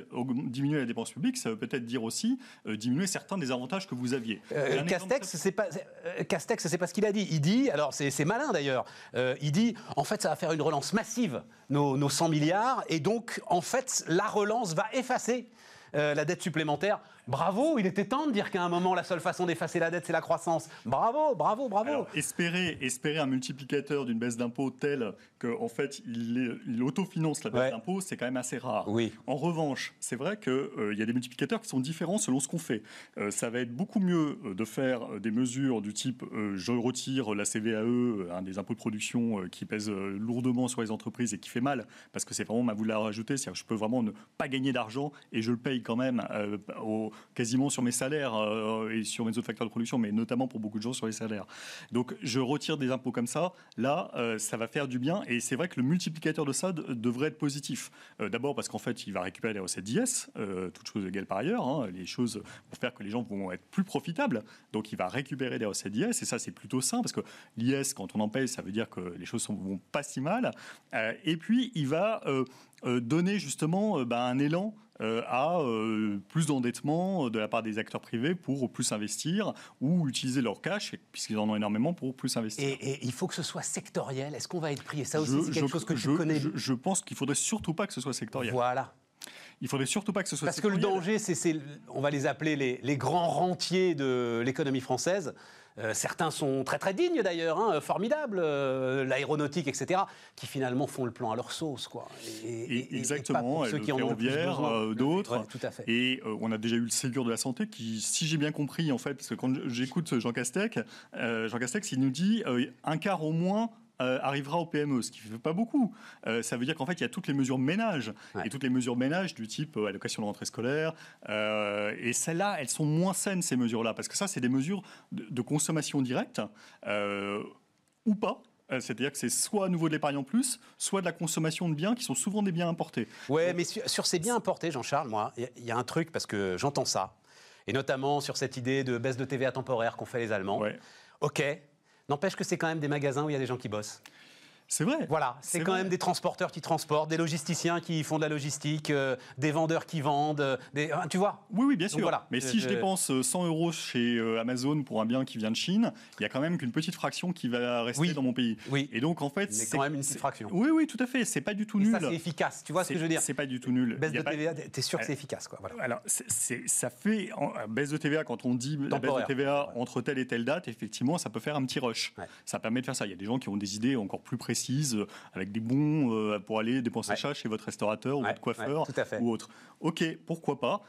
diminuer la dépense publique, ça veut peut-être dire aussi euh, diminuer certains des avantages que vous aviez. Euh, exemple Castex, c'est pas euh, Castex, c'est pas ce qu'il a dit. Il dit, alors c'est c'est malin d'ailleurs. euh, il dit, en fait, ça va faire une relance massive nos, nos 100 milliards, et donc en fait, la relance va effacer. euh, la dette supplémentaire. Bravo, il était temps de dire qu'à un moment, la seule façon d'effacer la dette, c'est la croissance. Bravo, bravo, bravo. Alors, espérer, espérer un multiplicateur d'une baisse d'impôt tel qu'en en fait, il, est- il autofinance la baisse Ouais. d'impôt, c'est quand même assez rare. Oui. En revanche, c'est vrai qu'il y a des multiplicateurs qui sont différents selon ce qu'on fait. Euh, ça va être beaucoup mieux euh, de faire euh, des mesures du type euh, je retire la CVAE, euh, un des impôts de production euh, qui pèse euh, lourdement sur les entreprises et qui fait mal, parce que c'est vraiment ma boule à rajouter, c'est-à-dire que je peux vraiment ne pas gagner d'argent et je le paye quand même euh, au- quasiment sur mes salaires euh, et sur mes autres facteurs de production, mais notamment pour beaucoup de gens sur les salaires. Donc je retire des impôts comme ça, là, euh, ça va faire du bien et c'est vrai que le multiplicateur de ça de- devrait être positif. Euh, D'abord parce qu'en fait, il va récupérer les recettes d'IS, toutes choses égales par ailleurs, hein, les choses pour faire que les gens vont être plus profitables. Donc il va récupérer des recettes d'IS et ça c'est plutôt sain parce que l'IS, quand on en paye, ça veut dire que les choses ne vont pas si mal. Et puis il va donner justement bah, un élan à euh, plus d'endettement de la part des acteurs privés pour plus investir ou utiliser leur cash, puisqu'ils en ont énormément, pour plus investir. Et, et il faut que ce soit sectoriel. Est-ce qu'on va être pris? Et ça aussi, c'est quelque je- chose que je, tu connais. Je, je pense qu'il faudrait surtout pas que ce soit sectoriel. Voilà. Il faudrait surtout pas que ce soit Parce que le sectoriel. danger, c'est, c'est- on va les appeler les, les grands rentiers de l'économie française. Euh, certains sont très très dignes d'ailleurs, hein, formidables, euh, l'aéronautique, etc., qui finalement font le plan à leur sauce, quoi. Et, et- exactement, et ceux qui en ont euh, d'autres. Ouais, tout à fait. Et on a déjà eu le Ségur de la santé qui, si j'ai bien compris, en fait, parce que quand j'écoute Jean Castex, Jean Castex, il nous dit un quart au moins euh, arrivera au PME, ce qui ne fait pas beaucoup. Euh, ça veut dire qu'en fait, il y a toutes les mesures ménage, Ouais. et toutes les mesures ménage du type euh, allocation de rentrée scolaire. et celles-là, elles sont moins saines, ces mesures-là, parce que ça, c'est des mesures de, de consommation directe, ou pas. C'est-à-dire que c'est soit à nouveau de l'épargne en plus, soit de la consommation de biens qui sont souvent des biens importés. Ouais, mais sur, sur ces biens importés, Jean-Charles, moi, il y a- il y, a un truc, parce que j'entends ça, et notamment sur cette idée de baisse de TVA temporaire qu'ont fait les Allemands. Ouais. Ok, n'empêche que c'est quand même des magasins où il y a des gens qui bossent. C'est vrai. Voilà, c'est C'est quand vrai. même des transporteurs qui transportent, des logisticiens qui font de la logistique, euh, des vendeurs qui vendent, euh, des, tu vois Oui, oui, bien Donc sûr. voilà, Mais si je, dépense euh, 100 euros chez euh, Amazon pour un bien qui vient de Chine, il y a quand même qu'une petite fraction qui va rester Oui. dans mon pays. Oui. Et donc, en fait, Mais quand même une petite c'est- fraction. Oui, oui, tout à fait. C'est pas du tout Et nul. ça, c'est efficace, tu vois ce que C'est- je veux dire C'est pas du tout nul. Baisse de pas- TVA, t'es sûr que c'est Euh, efficace, quoi. Voilà. Alors, c'est- c'est- ça fait euh, baisse de TVA quand on dit la baisse de TVA entre telle et telle date, effectivement, ça peut faire un petit rush. Ouais. Ça permet de faire ça. Il y a des gens qui ont des idées encore plus précises, euh, avec des bons euh, pour aller dépenser Ouais. ça chez votre restaurateur ou Ouais, votre coiffeur ouais, tout à fait. ou autre. Ok, pourquoi pas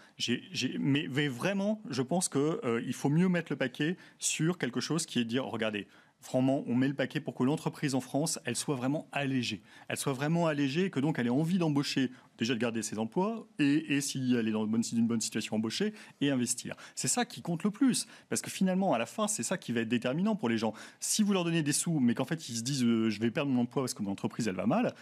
mais, mais vraiment, je pense que euh, faut mieux mettre le paquet sur quelque chose qui est de dire, regardez. Franchement, on met le paquet pour que l'entreprise en France, elle soit vraiment allégée. Elle soit vraiment allégée et que donc elle ait envie d'embaucher, déjà de garder ses emplois et, si elle est dans une bonne, situation, embaucher et investir. C'est ça qui compte le plus. Parce que finalement, à la fin, c'est ça qui va être déterminant pour les gens. Si vous leur donnez des sous, mais qu'en fait, ils se disent euh, je vais perdre mon emploi parce que mon entreprise, elle va mal,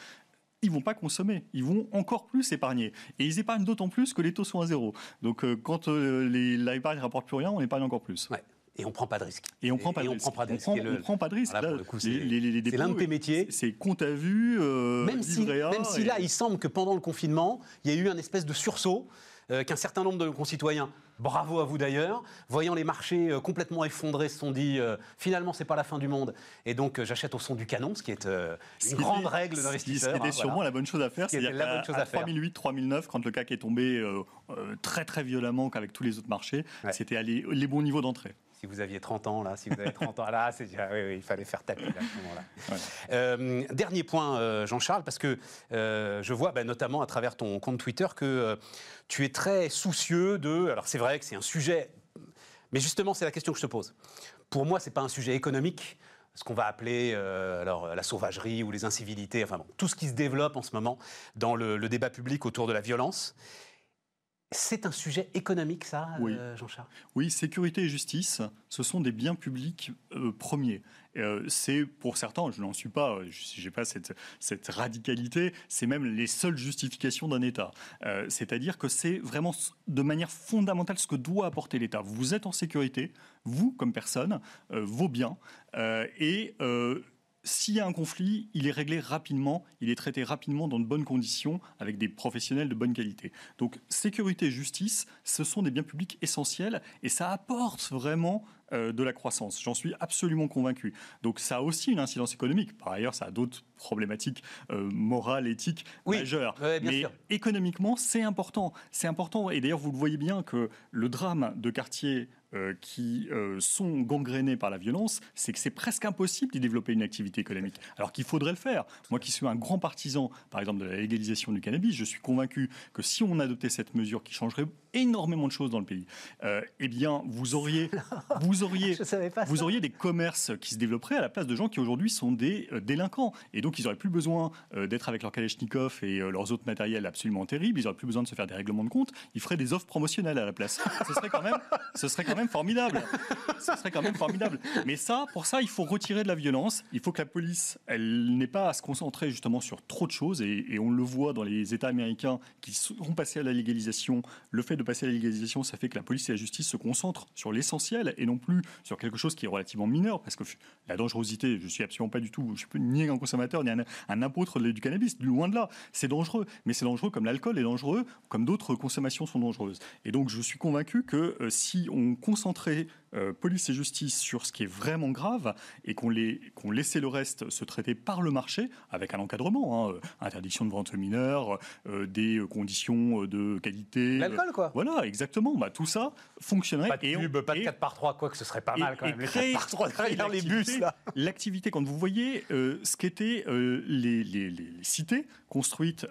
ils vont pas consommer, ils vont encore plus épargner. Et ils épargnent d'autant plus que les taux sont à zéro. Donc euh, quand euh, l'épargne ne rapporte plus rien, on épargne encore plus. Et on prend pas de risque. Et on prend pas, de, risque. Prend pas de risque. On prend, pas de risque. c'est l'un de tes métiers. C'est compte à vue, euh, même, si, même si là, il semble que pendant le confinement, il y a eu un espèce de sursaut, euh, qu'un certain nombre de concitoyens, bravo à vous d'ailleurs, voyant les marchés euh, complètement effondrés, se sont dit finalement c'est pas la fin du monde. Et donc j'achète au son du canon, ce qui est une grande règle d'investisseur. C'était sûrement la bonne chose à faire. C'est-à-dire qu'à 3008, 3009, quand le CAC est tombé très très violemment qu'avec tous les autres marchés, c'était les bons niveaux d'entrée si vous aviez 30 ans, là, si vous avez 30 ans, là, c'est, oui, oui, il fallait faire tapis à ce moment-là. Euh, dernier point, euh, Jean-Charles, parce que euh, je vois, bah, notamment à travers ton compte Twitter, que tu es très soucieux de. Alors, c'est vrai que c'est un sujet. Mais justement, c'est la question que je te pose. Pour moi, ce n'est pas un sujet économique ce qu'on va appeler alors, la sauvagerie ou les incivilités, enfin bon, tout ce qui se développe en ce moment dans le, le débat public autour de la violence. C'est un sujet économique, ça, euh, Jean-Charles? Oui, sécurité et justice, ce sont des biens publics euh, premiers. Euh, c'est pour certains, je n'en suis pas, je n'ai pas cette, cette radicalité, c'est même les seules justifications d'un État. C'est-à-dire que c'est vraiment de manière fondamentale ce que doit apporter l'État. Vous êtes en sécurité, vous comme personne, vos biens, et s'il y a un conflit, il est réglé rapidement, il est traité rapidement dans de bonnes conditions avec des professionnels de bonne qualité. Donc sécurité et justice, ce sont des biens publics essentiels et ça apporte vraiment euh, de la croissance. J'en suis absolument convaincu. Donc ça a aussi une incidence économique. Par ailleurs, ça a d'autres problématiques euh, morales, éthiques majeures. Mais économiquement, c'est important. C'est important. Et d'ailleurs, vous le voyez bien que le drame de quartier euh, qui euh, sont gangrénés par la violence, c'est que c'est presque impossible d'y développer une activité économique. Alors qu'il faudrait le faire. Moi qui suis un grand partisan, par exemple, de la légalisation du cannabis, je suis convaincu que si on adoptait cette mesure qui changerait énormément de choses dans le pays, euh, eh bien, vous auriez, (laughs) vous auriez, vous auriez des commerces qui se développeraient à la place de gens qui aujourd'hui sont des délinquants. Et donc, ils n'auraient plus besoin d'être avec leur Kalachnikov et leurs autres matériels absolument terribles. Ils n'auraient plus besoin de se faire des règlements de compte. Ils feraient des offres promotionnelles à la place. Ce serait quand même, ce serait quand même formidable. Ce serait quand même formidable. Mais ça, pour ça, il faut retirer de la violence. Il faut que la police, elle n'ait pas à se concentrer justement sur trop de choses. Et, on le voit dans les États américains qui sont passés à la légalisation. Le fait de passer à la légalisation, ça fait que la police et la justice se concentrent sur l'essentiel et non plus sur quelque chose qui est relativement mineur. Parce que la dangerosité, je suis absolument pas du tout, je suis ni un consommateur ni un, apôtre du cannabis. Loin de là. C'est dangereux. Mais c'est dangereux comme l'alcool est dangereux, comme d'autres consommations sont dangereuses. Et donc, je suis convaincu que euh, si on concentrer euh, police et justice sur ce qui est vraiment grave et qu'on qu'on laissait le reste se traiter par le marché avec un encadrement, hein, euh, interdiction de vente mineure, euh, des conditions de qualité. L'alcool, quoi. Voilà, exactement. Bah, tout ça fonctionnerait. Pas de et pub, pas de 4 par 3, quoi que ce serait pas mal quand même. les 4 par 3 derrière (laughs) les bus, là. L'activité, quand vous voyez ce qu'étaient les, les, les, cités construites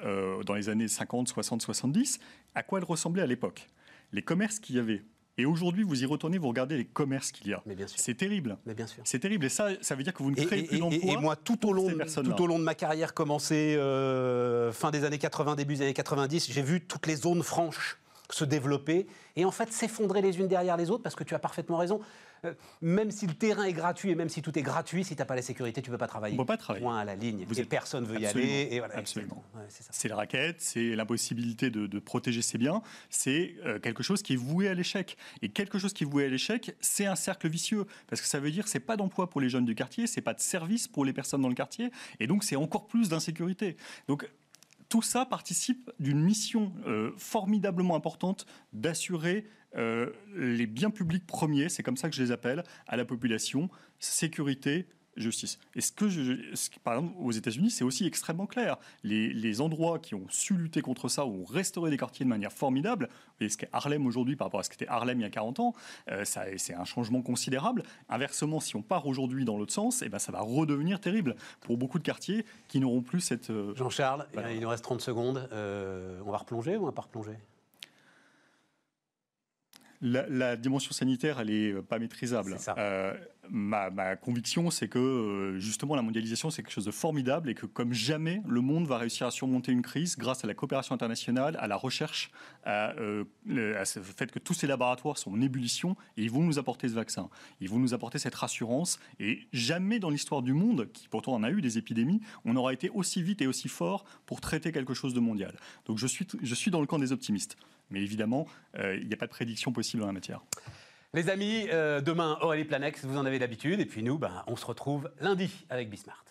dans les années 50, 60, 70, à quoi elles ressemblaient à l'époque? Les commerces qu'il y avait, et aujourd'hui, vous y retournez, vous regardez les commerces qu'il y a. C'est terrible. Mais bien sûr. C'est terrible. Et ça, ça veut dire que vous ne créez plus d'emplois. Et, moi, tout au, long, tout au long de ma carrière, commencée euh, fin des années 80, début des années 90, j'ai vu toutes les zones franches se développer et en fait s'effondrer les unes derrière les autres parce que tu as parfaitement raison. Euh, même si le terrain est gratuit et même si tout est gratuit, si tu n'as pas la sécurité, tu ne peux pas travailler. On ne peut pas travailler. Point à la ligne. Vous et personne ne veut y aller. Et voilà, absolument. c'est la raquette, c'est l'impossibilité de, de, protéger ses biens. C'est euh, quelque chose qui est voué à l'échec. Et quelque chose qui est voué à l'échec, c'est un cercle vicieux. Parce que ça veut dire que ce n'est pas d'emploi pour les jeunes du quartier, c'est pas de service pour les personnes dans le quartier. Et donc, c'est encore plus d'insécurité. Donc, tout ça participe d'une mission euh, formidablement importante d'assurer euh, les biens publics premiers, c'est comme ça que je les appelle, à la population, sécurité, justice. Et ce que, je, par exemple, aux États-Unis, c'est aussi extrêmement clair. Les, endroits qui ont su lutter contre ça, ont restauré des quartiers de manière formidable, et ce qu'est Harlem aujourd'hui par rapport à ce qu'était Harlem il y a 40 ans, euh, c'est un changement considérable. Inversement, si on part aujourd'hui dans l'autre sens, et eh ben, ça va redevenir terrible pour beaucoup de quartiers qui n'auront plus cette... Euh, Jean-Charles, il nous reste 30 secondes. Euh, on va replonger ou on va pas replonger? La, dimension sanitaire, elle n'est pas maîtrisable. Ça. ma, conviction, c'est que euh, justement la mondialisation, c'est quelque chose de formidable et que comme jamais, le monde va réussir à surmonter une crise grâce à la coopération internationale, à la recherche, à, euh, à ce fait que tous ces laboratoires sont en ébullition et ils vont nous apporter ce vaccin. Ils vont nous apporter cette rassurance et jamais dans l'histoire du monde, qui pourtant en a eu des épidémies, on aura été aussi vite et aussi fort pour traiter quelque chose de mondial. Donc je suis, je suis dans le camp des optimistes. Mais évidemment, euh, il n'y a pas de prédiction possible en la matière. Les amis, euh, demain, Aurélie Planex, vous en avez l'habitude. Et puis nous, ben, on se retrouve lundi avec Bismart.